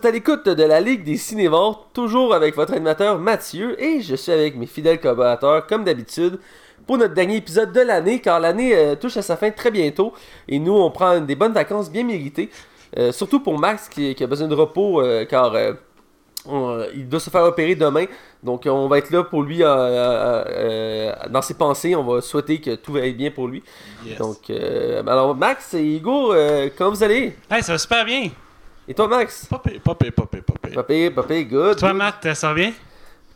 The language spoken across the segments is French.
êtes à l'écoute de la Ligue des Cinévores, toujours avec votre animateur Mathieu, et je suis avec mes fidèles collaborateurs, comme d'habitude, pour notre dernier épisode de l'année, car l'année euh, touche à sa fin très bientôt, et nous, on prend des bonnes vacances bien méritées, euh, surtout pour Max qui, qui a besoin de repos, euh, car euh, on- il doit se faire opérer demain, donc on va être là pour lui euh, euh, euh, dans ses pensées, on va souhaiter que tout aille bien pour lui. Yes. Donc, euh, alors Max et Hugo, euh, comment vous allez? Hey, ça va super bien. Et toi Max? Pas pire. Pas pire, pas pire, good. Toi, good. Matt, ça va bien?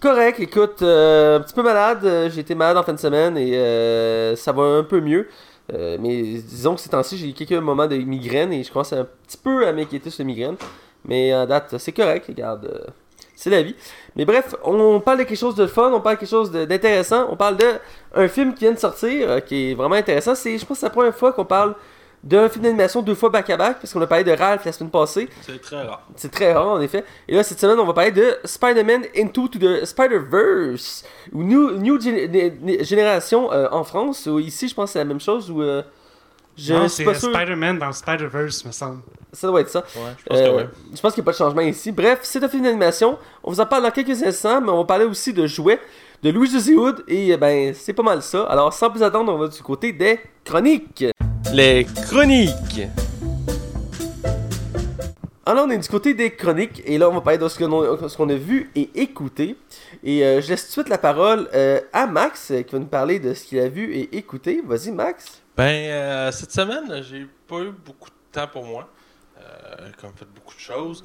Correct, écoute, euh, un petit peu malade. euh, J'ai été malade en fin de semaine et euh, ça va un peu mieux. Euh, mais disons que ces temps-ci, j'ai eu quelques moments de migraine et je commence un petit peu à m'inquiéter sur les migraines. Mais en date, c'est correct, regarde. euh, c'est la vie. Mais bref, on parle de quelque chose de fun, on parle de quelque chose d'intéressant. On parle de un film qui vient de sortir, euh, qui est vraiment intéressant. C'est, je pense, que c'est la première fois qu'on parle d'un film d'animation deux fois back-à-back, parce qu'on a parlé de Ralph la semaine passée. C'est très rare. C'est très rare en effet. Et là, cette semaine, on va parler de Spider-Man Into to the Spider-Verse. Ou New, new Génération euh, en France. Ou ici, je pense que c'est la même chose. Ou, euh, je non, suis c'est. Spider-Man dans Spider-Verse, me semble. Ça doit être ça. Ouais, je pense Euh, que ouais. Je pense qu'il n'y a pas de changement ici. Bref, c'est un film d'animation. On vous en parle dans quelques instants, mais on va parler aussi de jouets de Louis José Hood. Et ben, c'est pas mal ça. Alors, sans plus attendre, on va du côté des chroniques. Les chroniques. Alors, on est du côté des chroniques, et là, on va parler de ce qu'on a, ce qu'on a vu et écouté. Et euh, je laisse tout de suite la parole euh, à Max, euh, qui va nous parler de ce qu'il a vu et écouté. Vas-y, Max. Ben, euh, cette semaine, j'ai pas eu beaucoup de temps pour moi. Euh, comme fait beaucoup de choses.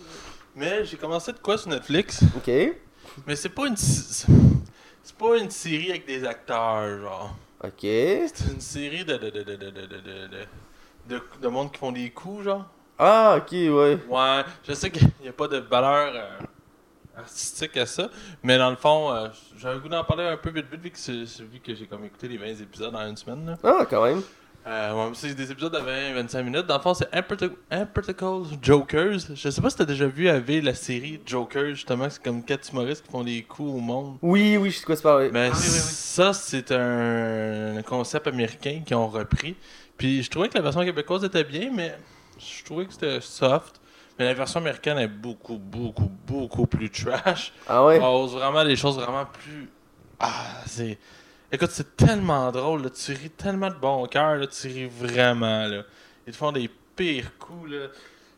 Mais j'ai commencé de quoi sur Netflix. Ok. Mais c'est pas une. s- C'est pas une série avec des acteurs, genre. Ok. C'est une série de. de. de. de. de. de. de. de, de, de monde qui font des coups, genre. Ah, ok, ouais. Ouais, je sais qu'il n'y a pas de valeur euh, artistique à ça, mais dans le fond, euh, j'ai un goût d'en parler un peu vite vite vu que j'ai comme écouté les 20 épisodes en une semaine. Là. Ah, quand même. Euh, ouais, c'est des épisodes de 20-25 minutes. Dans le fond, c'est Impracti- Impractical Jokers. Je sais pas si t'as déjà vu avec la série Jokers, justement, c'est comme quatre humoristes qui font des coups au monde. Oui, oui, je sais quoi tu parles. Mais Ah oui, oui, oui. ça, c'est un concept américain qu'ils ont repris. Puis je trouvais que la version québécoise était bien, mais je trouvais que c'était soft. Mais la version américaine est beaucoup, beaucoup, beaucoup plus trash. Ah ouais? On ose vraiment des choses vraiment plus. Ah, c'est. Écoute, c'est tellement drôle, là. tu ris tellement de bon cœur, tu ris vraiment. Là. Ils te font des pires coups. Là.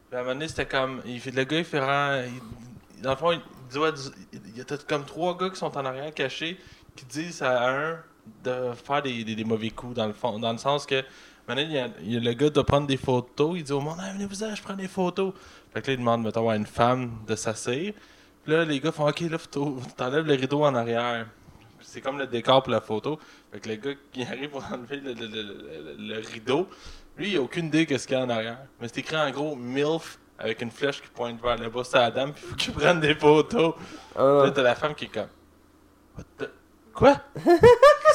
Puis à un moment donné, c'était comme. Il fait, le gars, il fait il- dans le fond, il, ouais, il y a comme trois gars qui sont en arrière cachés qui disent à un de faire des, des, mauvais coups, dans le fond. Dans le sens que. Maintenant, il y a, le gars de prendre des photos. Il dit au monde, ah, venez-vous, je prends des photos. Fait que là, il demande, mettons, à une femme de s'asseoir. Puis là, les gars font, ok, là, t'enlèves le rideau en arrière. C'est comme le décor pour la photo. Fait que le gars qui arrive pour enlever le, le- le- le- rideau, lui, il a aucune idée de ce qu'il y a en arrière. Mais c'est écrit en gros MILF avec une flèche qui pointe vers le bas de la dame, puis il faut qu'il prenne des photos. Ah, Là, t'as la femme qui est comme. What the- Quoi?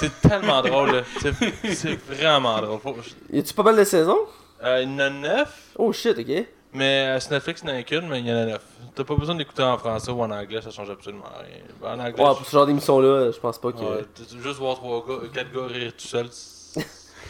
c'est tellement drôle, là. C'est- C'est vraiment drôle. Faut- y a-tu pas mal de saisons? Euh, il y en a neuf, Oh shit, ok. Mais euh, sur Netflix, il n'y en a qu'une, mais il y en a neuf. T'as pas besoin d'écouter en français ou en anglais, ça change absolument rien. En anglais, Ouais, pour ce genre d'émission-là, je pense pas que. Ouais, juste voir trois gars, quatre gars rire tout seul,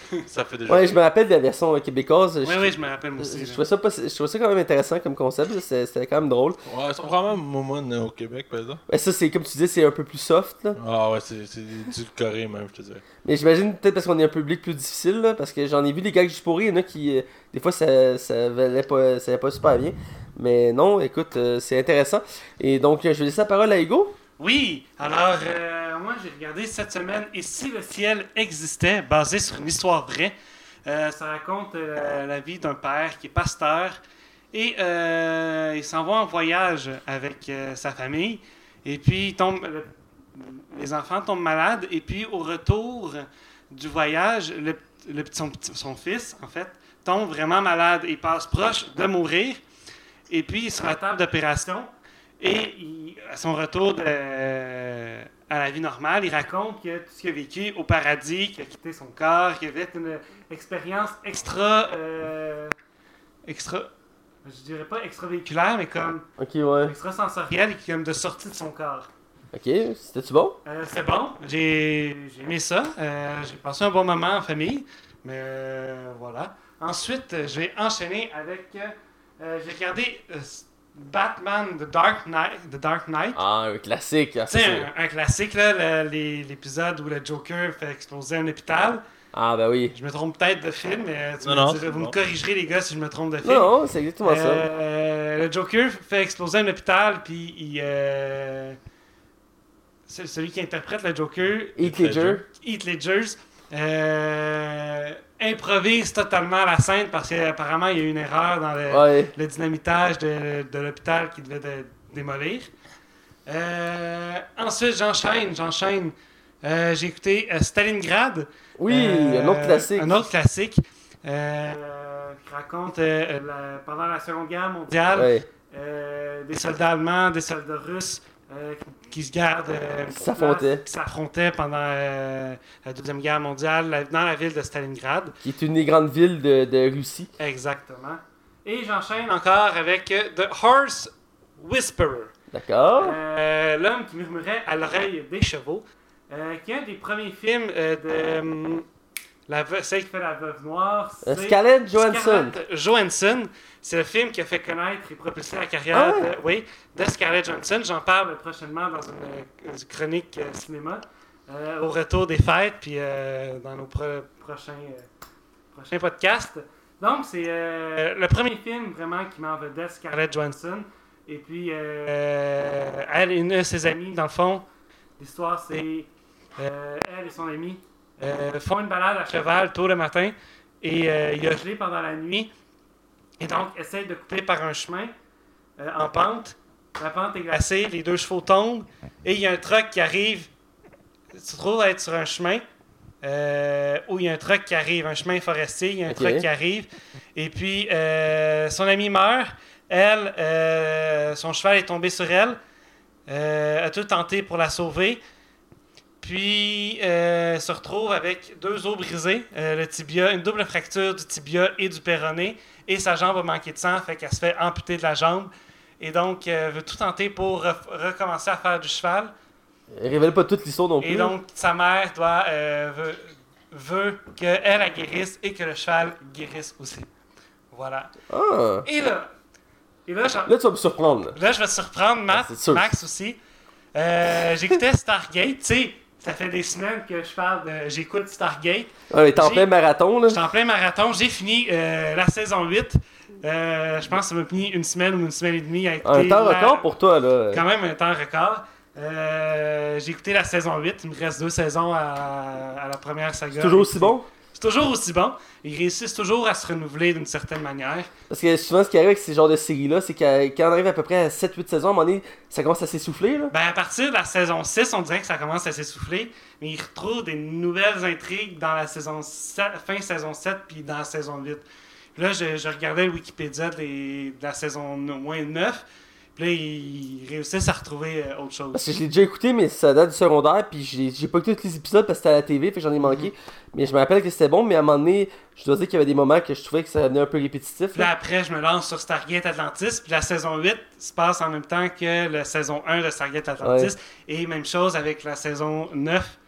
ça fait déjà. Ouais, je me rappelle de la version euh, québécoise. Oui, je, oui, je me rappelle aussi. je trouvais ça pas- je trouvais ça quand même intéressant comme concept. C'était quand même drôle. Ouais, sont vraiment momon au Québec, par exemple. Ouais, ça, c'est comme tu dis, c'est un peu plus soft. Là. Ah ouais, c'est c'est du Corée même, je te dirais. Mais j'imagine peut-être parce qu'on est un public plus difficile. Là, parce que j'en ai vu des gars que je pourris. Il y en a qui, euh, des fois, ça, ça, valait pas, ça allait pas super bien. Mais non, écoute, euh, c'est intéressant. Et donc, je vais laisser la parole à Hugo. Oui, alors euh, moi j'ai regardé cette semaine Et si le ciel existait, basé sur une histoire vraie. Euh, ça raconte euh, la vie d'un père qui est pasteur et il s'en va en voyage avec sa famille et puis tombe, le- les enfants tombent malades et puis au retour du voyage, son fils en fait tombe vraiment malade et passe proche de mourir et puis il est sur la table d'opération et il- à son retour de- à la vie normale, il raconte que tout ce qu'il a vécu au paradis, qu'il a quitté son corps, qu'il avait une expérience extra, euh, extra, je dirais pas extravéhiculaire, mais comme Ok, ouais. extrasensorielle, et qui comme de sortie de son corps. Ok, c'était-tu bon? Euh, c'est bon, j'ai j'ai aimé ça. Euh, j'ai passé un bon moment en famille, mais euh, voilà. Ensuite, je vais enchaîner avec. euh, j'ai regardé Batman The Dark Knight. The Dark Knight. Ah, un classique. ah, c'est- un, un classique, là, l'épisode où le Joker fait exploser un hôpital. Ah, ben oui. Je me trompe peut-être de film, mais tu Non, me non, direz- c'est vous me corrigerez, les gars, si je me trompe de film. Non, non, c'est exactement ça. Euh, le Joker fait exploser un hôpital, puis il. euh, c'est celui qui interprète le Joker, Heath Ledger. Ledger. Heath Ledgers, euh, improvise totalement la scène parce qu'apparemment il y a eu une erreur dans le, Ouais. le dynamitage de, de l'hôpital qui devait dé- démolir. Euh, ensuite, j'enchaîne, j'enchaîne. Euh, J'ai écouté Stalingrad. Oui, un autre classique. Un autre classique. qui raconte la- pendant la Seconde Guerre mondiale Ouais. des soldats allemands, des soldats russes euh, qui se gardent. euh, Qui s'affrontaient. Qui s'affrontaient pendant euh, la Deuxième Guerre mondiale dans la ville de Stalingrad. Qui est une des grandes villes de, de Russie. Exactement. Et j'enchaîne encore avec euh, The Horse Whisperer. D'accord. L'homme qui murmurait à l'oreille des chevaux, qui est un des premiers films de hum, la veuve- celle qui fait la veuve noire. Euh, c'est Scarlett Johansson. Scarlett Johansson. C'est le film qui a fait connaître et propulser la carrière Ah ouais? de, oui, de Scarlett Johansson. J'en parle prochainement dans une, chronique euh, cinéma euh, au retour des fêtes, puis euh, dans nos pro- prochains, prochains podcasts. Donc, c'est le premier film vraiment qui met en vedette Scarlett Johansson. Et puis, elle et une de ses amies, dans le fond, l'histoire, c'est elle et son amie euh, font une balade à cheval tôt le matin et euh, il a gelé pendant la nuit. Et donc, essayent de couper par un chemin euh, en pente. La pente est glacée, les deux chevaux tombent et il y a un truck qui arrive, se trouve être sur un chemin. euh, où il y a un truck qui arrive, un chemin forestier, il y a un Ok. truck qui arrive, et puis son ami meurt, elle, son cheval est tombé sur elle, a tout tenté pour la sauver, puis euh, se retrouve avec deux os brisés, euh, le tibia, une double fracture du tibia et du péroné, et sa jambe a manqué de sang, fait qu'elle se fait amputer de la jambe, et donc euh, veut tout tenter pour re- recommencer à faire du cheval, Révèle pas toute l'histoire non plus. et donc sa mère doit euh, veut, veut qu'elle elle guérisse et que le cheval guérisse aussi. Voilà. Ah. Et là, et là, Là, tu vas me surprendre. là. Là, je vais te surprendre, Matt, Ah. Max aussi. Euh, J'écoutais Stargate, tu sais, ça fait des semaines que je parle de. J'écoute Stargate. Ah, mais t'es en plein marathon, là. J'étais en plein marathon, j'ai fini euh, la saison 8. Euh, je pense que ça m'a pris une semaine ou une semaine et demie à écouter. Un temps la- record pour toi, là. Quand même un temps record. Euh, j'ai écouté la saison 8, il me reste deux saisons à, à la première saga. Toujours aussi bon? C'est toujours aussi bon. Ils réussissent toujours à se renouveler d'une certaine manière. Parce que souvent, ce qui arrive avec ces genres de séries-là, c'est qu'à- quand on arrive à peu près à 7-8 saisons, à un moment donné, ça commence à s'essouffler. Ben, à partir de la saison 6, on dirait que ça commence à s'essouffler, mais ils retrouvent des nouvelles intrigues dans la saison 7, fin saison 7 puis dans la saison 8. Puis là, je, je regardais le Wikipédia des- de la saison au moins 9, puis là, ils réussissent à retrouver euh, autre chose. Parce que je l'ai déjà écouté, mais ça date du secondaire, puis j'ai pas écouté tous les épisodes parce que c'était à la TV, fait que j'en ai manqué. Mais je me rappelle que c'était bon, mais à un moment donné, je dois dire qu'il y avait des moments que je trouvais que ça devenait un peu répétitif. Puis là, Là. après, je me lance sur Stargate Atlantis. Puis la saison 8 se passe en même temps que la saison 1 de Stargate Atlantis. Et même chose avec la saison 9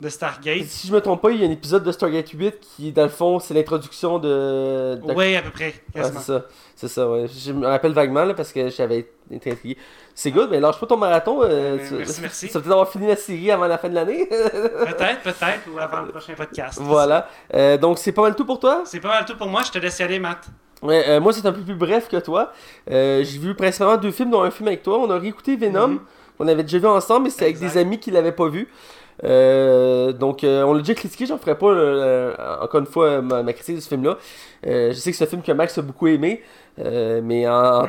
de Stargate. Si je me trompe pas, il y a un épisode de Stargate 8 qui, dans le fond, c'est l'introduction de. de- Oui, à peu près, c'est ça. C'est ça, ouais. Je me rappelle vaguement, là, parce que j'avais été intrigué. C'est good, mais lâche pas ton marathon. euh, Euh, tu- merci, merci. Tu vas peut-être avoir fini la série avant la fin de l'année. peut-être, peut-être, ou avant le prochain podcast. voilà. Euh, donc, c'est pas mal tout pour toi? C'est pas mal tout pour moi. Je te laisse y aller, Matt. Ouais, euh, moi, c'est un peu plus bref que toi. J'ai vu principalement deux films, dont un film avec toi. On a réécouté Venom. Mhm. On avait déjà vu ensemble, mais c'était avec des amis qui l'avaient pas vu. Euh, donc, euh, on l'a déjà critiqué. J'en ferai pas, euh, encore une fois, ma, critique de ce film-là. Je sais que c'est un film que Max a beaucoup aimé. mais en.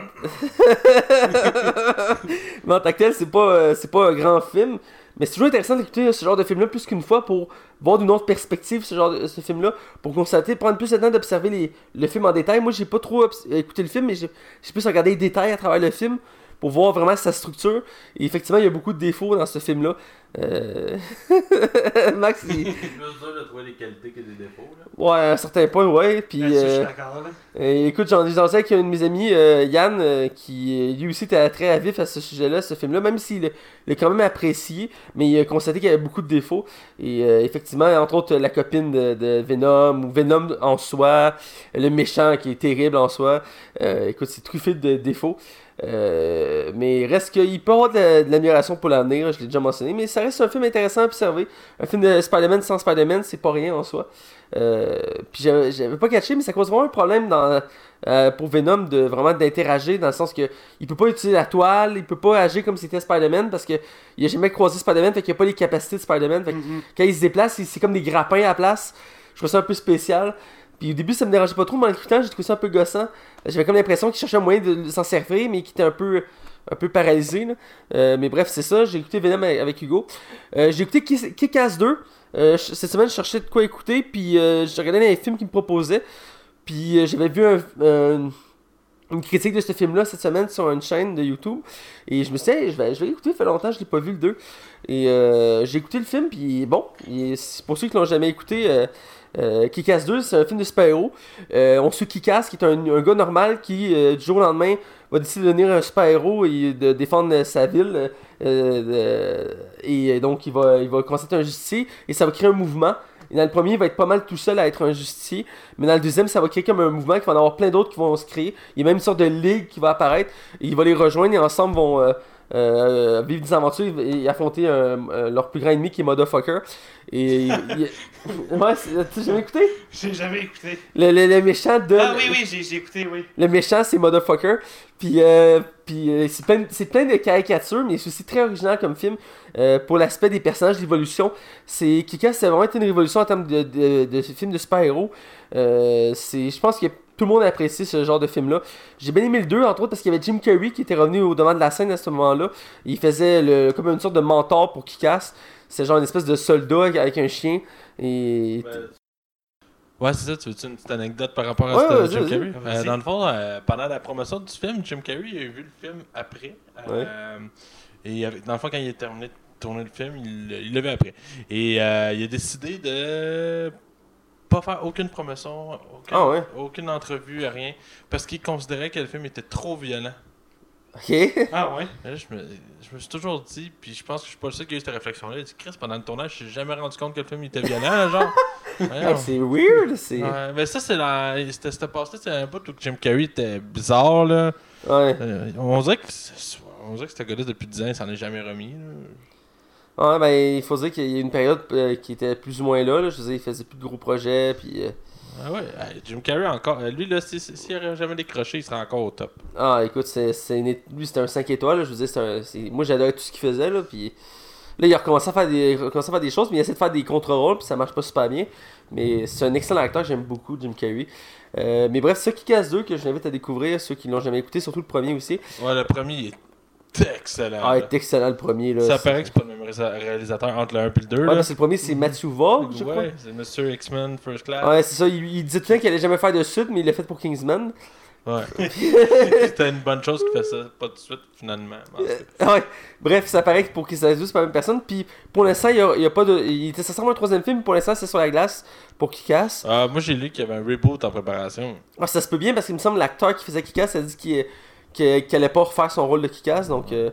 mais tant que tel, c'est pas, pas un grand film. Mais c'est toujours intéressant d'écouter ce genre de film-là plus qu'une fois pour voir d'une autre perspective ce genre de ce film-là, pour constater, prendre plus le temps d'observer le film en détail. Moi, j'ai pas trop écouté le film, mais j'ai plus regardé les détails à travers le film pour voir vraiment sa structure. Et effectivement, il y a beaucoup de défauts dans ce film-là. Euh, Max, il... C'est plus dur de trouver des qualités que des défauts. Là. ouais, à un certain point, ouais. Puis, Là-dessus, je suis euh, d'accord. là. euh, écoute, j'en ai j'en sais avec un de mes amis, euh, Yann, euh, qui lui aussi était très à vif à ce sujet-là, ce film-là, même s'il l'a- quand même apprécié, mais il a constaté qu'il y avait beaucoup de défauts. Et euh, effectivement, entre autres, la copine de, de Venom, ou Venom en soi, le méchant qui est terrible en soi. Euh, écoute, c'est truffé de défauts. Euh, mais reste qu'il peut y avoir de, de l'amélioration pour l'avenir, je l'ai déjà mentionné, mais ça reste un film intéressant à observer. Un film de Spider-Man sans Spider-Man, c'est pas rien en soi. Euh, puis j'avais pas catché, mais ça cause vraiment un problème dans, euh, pour Venom de vraiment d'interagir dans le sens que il peut pas utiliser la toile, il peut pas agir comme si c'était Spider-Man parce que il a jamais croisé Spider-Man, fait qu'il a pas les capacités de Spider-Man. Fait que Mhm. quand il se déplace, c'est comme des grappins à la place. Je trouve ça un peu spécial. Puis au début, ça me dérangeait pas trop, mais en l'écoutant, j'ai trouvé ça un peu gossant. J'avais comme l'impression qu'il cherchait un moyen de s'en servir, mais qu'il était un peu, un peu paralysé. là. Euh, mais bref, c'est ça. J'ai écouté Venom avec Hugo. Euh, j'ai écouté Kick-Ass 2. Euh, cette semaine, je cherchais de quoi écouter, puis j'ai regardé les films qu'il me proposait. Puis j'avais vu un- un- une critique de ce film-là cette semaine sur une chaîne de YouTube. Et je me suis dit, je vais, je vais l'écouter, ça fait longtemps je l'ai pas vu le 2. Et j'ai écouté le film, puis bon, pour ceux qui l'ont jamais écouté, euh, Kick-Ass 2, c'est un film de super-héros. Euh, on suit Kick-Ass, qui est un, gars normal qui, euh, du jour au lendemain, va décider de devenir un super-héros et de défendre euh, sa ville. et donc, il va, il va commencer à être un justicier et ça va créer un mouvement. Et dans le premier, il va être pas mal tout seul à être un justicier. Mais dans le deuxième, ça va créer comme un mouvement, qu'il va en avoir plein d'autres qui vont se créer. Il y a même une sorte de ligue qui va apparaître. Et il va les rejoindre et ensemble vont euh, vivre des aventures et, affronter euh, euh, leur plus grand ennemi qui est Motherfucker. Et il- ouais, t'as jamais écouté? J'ai jamais écouté. le, le- le méchant de. Ah oui, oui, j'ai j'ai écouté, oui. Le méchant, c'est Motherfucker. Puis, euh, puis euh, c'est plein, c'est plein de caricatures, mais c'est aussi très original comme film. Euh, pour l'aspect des personnages, l'évolution. C'est Kika, c'est vraiment été une révolution en termes de, de, de film de super-héros. Euh, c'est, je pense que tout le monde a apprécié ce genre de film-là. J'ai bien aimé le 2, entre autres, parce qu'il y avait Jim Carrey qui était revenu au devant de la scène à ce moment-là. Il faisait le, comme une sorte de mentor pour Kikas. C'est genre une espèce de soldat avec un chien. Et. Ouais, c'est ça, tu veux-tu une petite anecdote par rapport à Ouais, ce vas-y, Jim. Carrey? Euh, dans le fond, euh, pendant la promotion du film, Jim Carrey il a vu le film après. Euh, Et dans le fond, quand il a terminé de tourner le film, il il l'a vu après. Et euh, il a décidé de pas faire aucune promotion, aucune, Ah ouais? aucune entrevue, rien, parce qu'il considérait que le film était trop violent. Ok. Ah ouais? Là, je, me, je me suis toujours dit, puis je pense que je suis pas le seul qui a eu cette réflexion-là. A dit, Chris, pendant le tournage, je suis jamais rendu compte que le film était violent, genre. Hey, c'est weird. C'est. Ouais, mais ça, c'est la. C'était passe-là, c'est un bout où Jim Carrey était bizarre, là. Ouais. Euh, on dirait que. On dirait que ce gars-là, depuis 10 ans, il s'en est jamais remis, là. Ouais, ben, il faut dire qu'il y a une période euh, qui était plus ou moins là, là. Je veux dire, il faisait plus de gros projets, puis... euh, Ah ouais, hey, Jim Carrey encore. euh, Lui, là, si- si- s'il n'aurait jamais décroché, il serait encore au top. Ah, écoute, c'est, c'est une lui, c'était un 5 étoiles, là. Je veux dire, c'est un... c'est- moi, j'adorais tout ce qu'il faisait, là, puis... Là, il a recommencé à faire des, recommencé à faire des choses, mais il essaie de faire des contre-rôles, puis ça marche pas super bien. Mais c'est un excellent acteur, j'aime beaucoup, Jim Carrey. Euh, mais bref, ce qui casse 2 que je l'invite à découvrir, ceux qui l'ont jamais écouté, surtout le premier aussi. Ouais, le premier, il est excellent. Ah, il est excellent le premier, là. ça paraît que c'est pas le même réalisateur entre le 1 et le 2. Ouais, là. parce que le premier, c'est Vaughn, je crois. ouais, c'est Monsieur X-Men First Class. Ouais, c'est ça. Il, il disait tout le temps qu'il allait jamais faire de suite, mais il l'a fait pour Kingsman. Ouais. C'était une bonne chose qu'il fait ça, pas tout de suite, finalement. Euh, ouais. Bref, ça paraît que pour Ass 2, c'est pas la même personne. Puis pour l'instant, il y a, il y a pas de. Il était censé avoir un troisième film, pour l'instant, c'est sur la glace pour Kick-Ass. Ah, moi, j'ai lu qu'il y avait un reboot en préparation. Ah, ça se peut bien parce qu'il me semble l'acteur qui faisait Kick-Ass a dit qu'il qu'il- qu'il allait pas refaire son rôle de Kick-Ass. Donc, euh,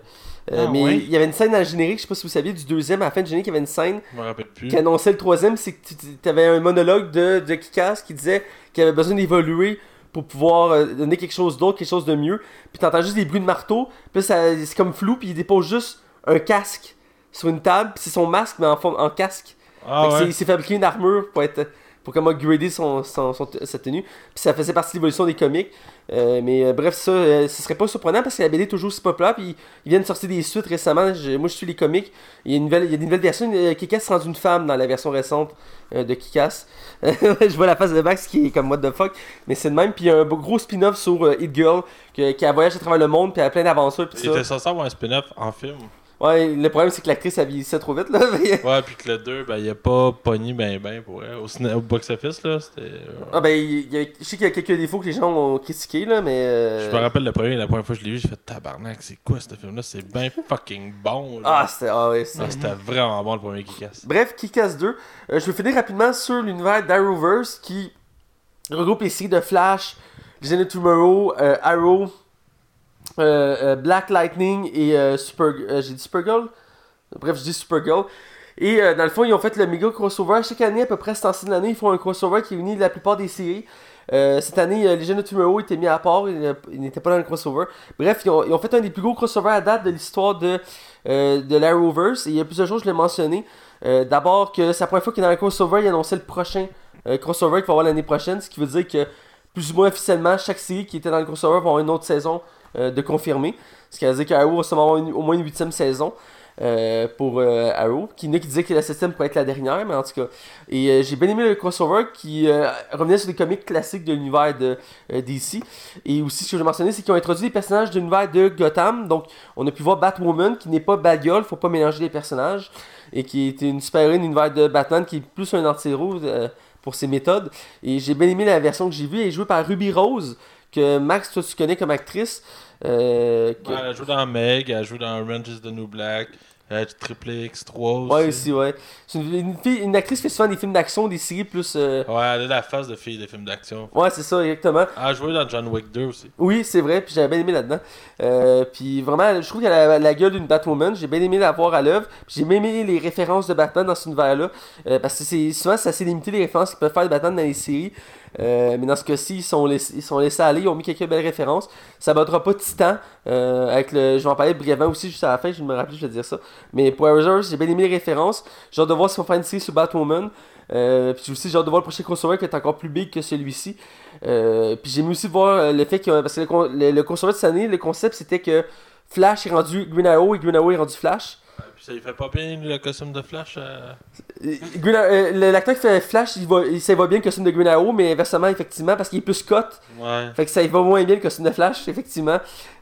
euh, Ah, mais ouais. il y avait une scène dans le générique, je sais pas si vous saviez, du deuxième, à la fin du générique, il y avait une scène plus. qui annonçait le troisième. C'est que tu avais un monologue de, de qui disait qu'il avait besoin d'évoluer pour pouvoir euh, donner quelque chose d'autre, quelque chose de mieux. Puis t'entends juste des bruits de marteau, puis c'est comme flou, puis il dépose juste un casque sur une table, puis c'est son masque, mais en, en casque. Ah c'est- ouais. Il s'est fabriqué une armure pour être pour comment grader son, son, son- sa tenue. Puis ça faisait partie de l'évolution des comics. Euh, mais euh, bref, ça, euh, ce serait pas surprenant parce que la BD est toujours si populaire. Puis ils viennent de sortir des suites récemment. Je- moi, je suis les comics. Il y a, une nouvelle, il y a des nouvelles versions. Kikas se rend une femme dans la version récente de Kikas. je vois la face de Max qui est comme what the fuck? Mais c'est de même. Puis il y a un gros spin-off sur Hit Girl qui a voyagé à travers le monde. Puis elle a plein d'aventures. Était ça. censé avoir un spin-off en film. Ouais, le problème c'est que l'actrice a vieillissait trop vite. Là. Ouais, puis que le 2, ben, il a pas pogné ben ben pour elle. Au, ciné- au box-office, là, c'était. euh, ah ben, il y a- je sais qu'il y a quelques défauts que les gens ont critiqués. Là, mais. euh, Je me rappelle le premier, la première fois que je l'ai vu, j'ai fait tabarnak, c'est quoi ce film-là? C'est bien fucking bon. là. Ah, c'était. Ah, ouais, c'est- Ah, c'était vraiment bon le premier qui casse. Bref, Kick-Ass 2. Euh, je vais finir rapidement sur l'univers d'Arrowverse qui regroupe les séries de Flash, of Tomorrow, euh, Arrow, Black Lightning et euh, Super. euh, J'ai dit Supergirl? Bref, je dis Supergirl. Et euh, dans le fond, ils ont fait le méga crossover. Chaque année, à peu près, à ce temps-ci de l'année, ils font un crossover qui unit la plupart des séries. Euh, cette année, euh, Legend of Tomorrow était mis à part, il, euh, il n'était pas dans le crossover. Bref, ils ont, fait un des plus gros crossovers à date de l'histoire de, euh, de l'Arrowverse. Et il y a plusieurs choses, je l'ai mentionné. Euh, D'abord, que c'est la première fois qu'il est dans le crossover, il annonçait le prochain euh, crossover qu'il va avoir l'année prochaine, ce qui veut dire que plus ou moins officiellement, chaque série qui était dans le crossover va avoir une autre saison euh, de confirmer. Ce qui veut dire qu'Arrow va sûrement avoir au moins une huitième saison. euh, pour euh, Arrow, qui, qui disait que la septième pourrait être la dernière, mais en tout cas. Et euh, j'ai bien aimé le crossover qui euh, revenait sur des comics classiques de l'univers de euh, DC. Et aussi, ce que je mentionné, c'est qu'ils ont introduit des personnages de l'univers de Gotham. Donc, on a pu voir Batwoman, qui n'est pas Batgirl, faut pas mélanger les personnages. Et qui était une super-héroïne de l'univers de Batman, qui est plus un anti-héros euh, pour ses méthodes. Et j'ai bien aimé la version que j'ai vue. Elle est jouée par Ruby Rose, que Max, toi, tu connais comme actrice. Euh, que- Ouais, elle joue dans Meg, elle joue dans Orange is the New Black, euh, Triple X3 Ouais, aussi. aussi, ouais. C'est une, une fille- une actrice qui fait souvent des films d'action, des séries plus. euh, Ouais, elle a la face de fille des films d'action. Ouais, c'est ça, exactement. Elle a joué dans John Wick 2 aussi. Oui, c'est vrai, puis j'avais bien aimé là-dedans. Euh, puis vraiment, je trouve qu'elle a la gueule d'une Batwoman. J'ai bien aimé la voir à l'œuvre. Puis J'ai bien aimé les références de Batman dans cet univers-là. Euh, parce que souvent, c'est assez limité les références qu'ils peuvent faire de Batman dans les séries. Euh, mais dans ce cas-ci, ils sont, laissés, ils sont laissés aller. Ils ont mis quelques belles références. Ça battra pas Titan. Euh, avec le, je vais en parler brièvement aussi, juste à la fin. Je me rappelle, je vais dire ça. Mais pour Arrowverse, j'ai bien aimé les références. J'ai hâte de voir s'ils vont faire une série sur Batwoman. Euh, puis aussi, j'ai hâte de voir le prochain crossover qui est encore plus big que celui-ci. Euh, puis j'ai aussi voir le fait que. Parce que le, le, de cette année, le concept c'était que Flash est rendu Green Arrow et Green Arrow est rendu Flash. Ça, il fait pas bien le costume de Flash. euh, L'acteur qui fait Flash, il va, il, ça va bien le costume de Green Arrow, mais inversement, effectivement, parce qu'il est plus cut. Ouais. Fait que ça y va moins bien le costume de Flash, effectivement.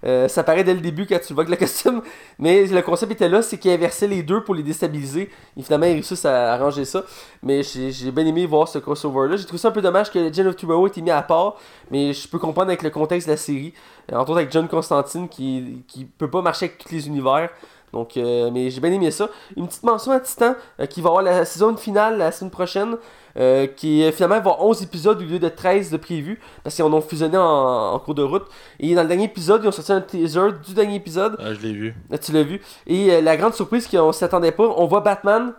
Euh, ça paraît dès le début quand tu vois que le costume. Mais le concept était là, c'est qu'il inversait les deux pour les déstabiliser. Et finalement, ils réussissent à arranger ça. Mais j'ai j'ai bien aimé voir ce crossover-là. J'ai trouvé ça un peu dommage que Legend of Tomorrow ait été mis à part. Mais je peux comprendre avec le contexte de la série. Euh, Entre autres avec John Constantine qui, qui peut pas marcher avec tous les univers. Donc, euh, mais j'ai bien aimé ça. Une petite mention à Titan euh, qui va avoir la saison finale la semaine prochaine. euh, qui euh, finalement va avoir 11 épisodes au lieu de 13 de prévu. Parce qu'ils en ont fusionné en, en cours de route. Et dans le dernier épisode, ils ont sorti un teaser du dernier épisode. Ouais, je l'ai vu. Là, tu l'as vu. Et la grande surprise qu'on s'attendait pas, on voit Batman,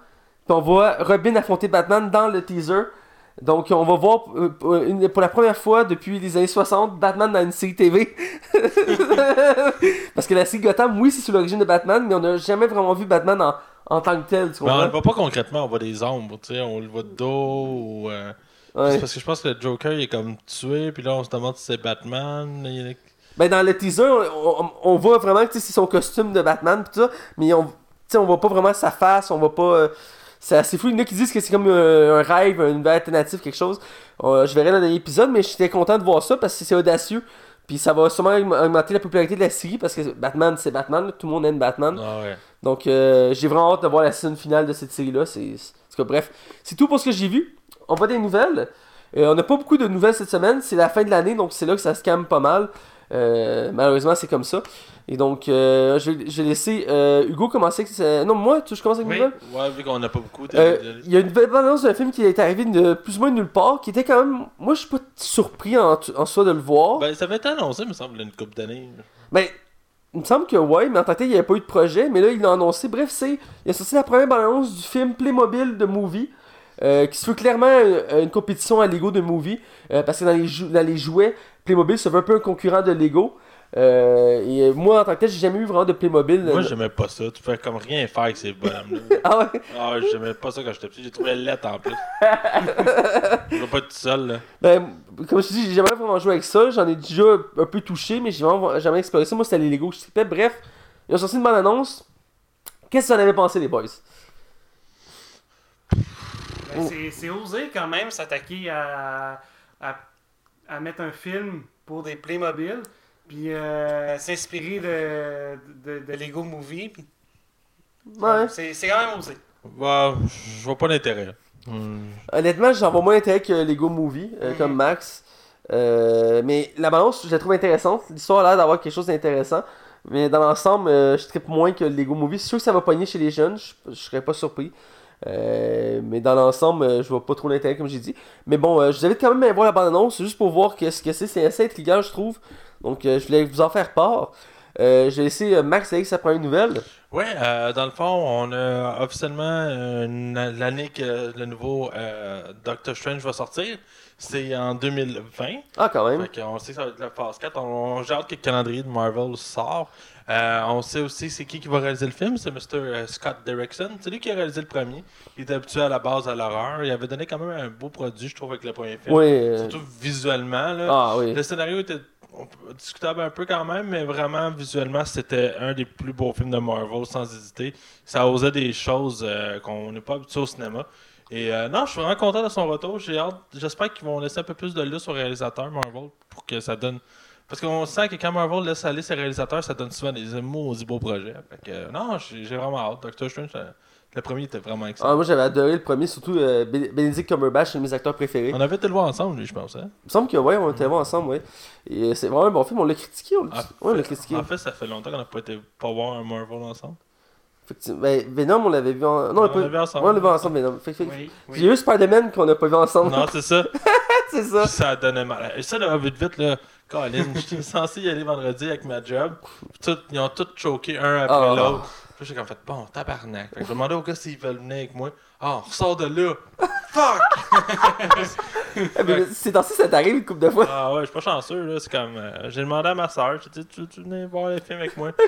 puis on voit Robin affronter Batman dans le teaser. Donc on va voir euh, pour une- pour la première fois depuis les années 60 Batman dans une série TV. Parce que la série Gotham, oui, c'est sous l'origine de Batman, mais on n'a jamais vraiment vu Batman en, en tant que tel. Tu Mais on le comprends? voit pas concrètement, on voit des ombres, tu sais, on le voit de dos ou. euh, Ouais. Parce que je pense que le Joker il est comme tué, puis là on se demande si c'est Batman. il Ben dans le teaser, on, on- on voit vraiment que c'est son costume de Batman pis tout ça, mais on, on voit pas vraiment sa face, on voit pas. euh, c'est assez fou. Il y en a qui disent que c'est comme euh, un rêve, un univers alternatif, quelque chose. Euh, je verrai dans l'épisode, mais j'étais content de voir ça parce que c'est audacieux. Puis ça va sûrement augm- augmenter la popularité de la série parce que Batman, c'est Batman, là. tout le monde aime Batman. Ah ouais. Donc euh, j'ai vraiment hâte de voir la saison finale de cette série-là. C'est, c'est- en tout cas, bref, c'est tout pour ce que j'ai vu. On voit des nouvelles. Euh, on n'a pas beaucoup de nouvelles cette semaine. C'est la fin de l'année, donc c'est là que ça se calme pas mal. Euh, malheureusement, c'est comme ça. Et donc, euh, vais laisser euh, Hugo commencer. Non, moi, tu je commence avec Oui. nouvelle. Ouais, vu qu'on a pas beaucoup. Euh, Il y a une nouvelle annonce d'un film qui est arrivé de plus ou moins de nulle part, qui était quand même. Moi, je suis pas surpris en, en soi de le voir. Ben, ça avait été annoncé, il me semble, une couple d'années. Ben, il me semble que ouais, mais en tant que tel, il n'y avait pas eu de projet, mais là, il l'a annoncé. Bref, c'est. Il a sorti la première bande-annonce du film Playmobil de Movie, euh, qui se veut clairement euh, une compétition à Lego de Movie, euh, parce que dans les, dans les jouets, Playmobil se veut un peu un concurrent de Lego. Euh, et moi, en tant que tel, j'ai jamais eu vraiment de Playmobil. Moi, j'aimais pas ça. Tu fais comme rien faire avec ces bonhommes-là. Ah ouais? ah, j'aimais pas ça quand j'étais petit. J'ai trouvé lettre en plus. Je veux pas être tout seul, là. Ben, comme je te dis, j'ai jamais vraiment joué avec ça. J'en ai déjà un peu touché, mais j'ai vraiment jamais exploré ça. Moi, c'était les Lego que je tripais. Bref, ils ont sorti une bande-annonce. Qu'est-ce que vous en avez pensé, les boys? Ben, c'est- C'est osé quand même s'attaquer à, à, à mettre un film pour des Playmobil, puis euh, s'inspirer de, de, de Lego Movie. puis- Ouais. C'est c'est quand même osé. Ouais, je vois pas l'intérêt. Hmm. Honnêtement, j'en vois moins intérêt que Lego Movie, euh, comme Max. Euh, mais la balance, je la trouve intéressante. L'histoire a l'air d'avoir quelque chose d'intéressant. Mais dans l'ensemble, euh, je tripe moins que le Lego Movie. C'est sûr que ça va pogner chez les jeunes, je, je serais pas surpris. Euh, mais dans l'ensemble, euh, je vois pas trop l'intérêt, comme j'ai dit. Mais bon, euh, je vous invite quand même à voir la bande-annonce, juste pour voir que ce que c'est. C'est assez intriguant, je trouve. Donc, euh, je voulais vous en faire part. Euh, J'ai laissé euh, Max avec sa première nouvelle. Ouais, euh, dans le fond, on a officiellement euh, l'année que le nouveau Doctor Strange va sortir. C'est en 2020. Ah, quand même. Fait on sait que ça va être la phase 4. On, j'ai hâte que le calendrier de Marvel sort. On sait aussi c'est qui qui va réaliser le film. C'est Mr. Scott Derrickson. C'est lui qui a réalisé le premier. Il est habitué à la base à l'horreur. Il avait donné quand même un beau produit, je trouve, avec le premier film. Oui. Surtout visuellement. Là. Ah, oui. Le scénario était on discutable un peu quand même, mais vraiment, visuellement, c'était un des plus beaux films de Marvel, sans hésiter. Ça osait des choses euh, qu'on n'est pas habitué au cinéma. Et euh, non, je suis vraiment content de son retour. J'espère qu'ils vont laisser un peu plus de lustre aux réalisateurs Marvel pour que ça donne. Parce qu'on sent que quand Marvel laisse aller ses réalisateurs, ça donne souvent des maudits beaux projets. Non, j'ai vraiment hâte. Strange, le premier était vraiment excellent. Ah, moi j'avais adoré le premier, surtout euh, Ben- Benedict Cumberbatch, c'est un de mes acteurs préférés. On avait été le voir ensemble, lui, je pense. Hein? Il me semble que ouais, on était voir ensemble, ouais. Et euh, c'est vraiment un bon film, on l'a critiqué, on l'a En ouais, on l'a fait- critiqué. En fait, ça fait longtemps qu'on n'a pas été pas voir un Marvel ensemble. Ben, Venom, on l'avait vu en... Non, on l'a On pas... l'avait ensemble. Ouais, on l'a vu ensemble, Venom. Fait, fait- Oui, oui. eu Spider-Man qu'on n'a pas vu ensemble. Non, c'est ça. c'est ça. ça donnait mal. Et ça, là, vite, vite, là, Colin, j'étais censé y aller vendredi avec ma job. Tout- ils ont tous choqué un après Ah. l'autre. Puis j'ai comme fait, bon, tabarnak. Fait que je demandais aux gars s'ils veulent venir avec moi. Ah, on ressort de là. Fuck! Eh, C'est dans ça t'arrive une couple de fois. Ah ouais, je suis pas chanceux, là. C'est comme. euh, j'ai demandé à ma soeur, j'ai dit, tu, tu venais voir les films avec moi?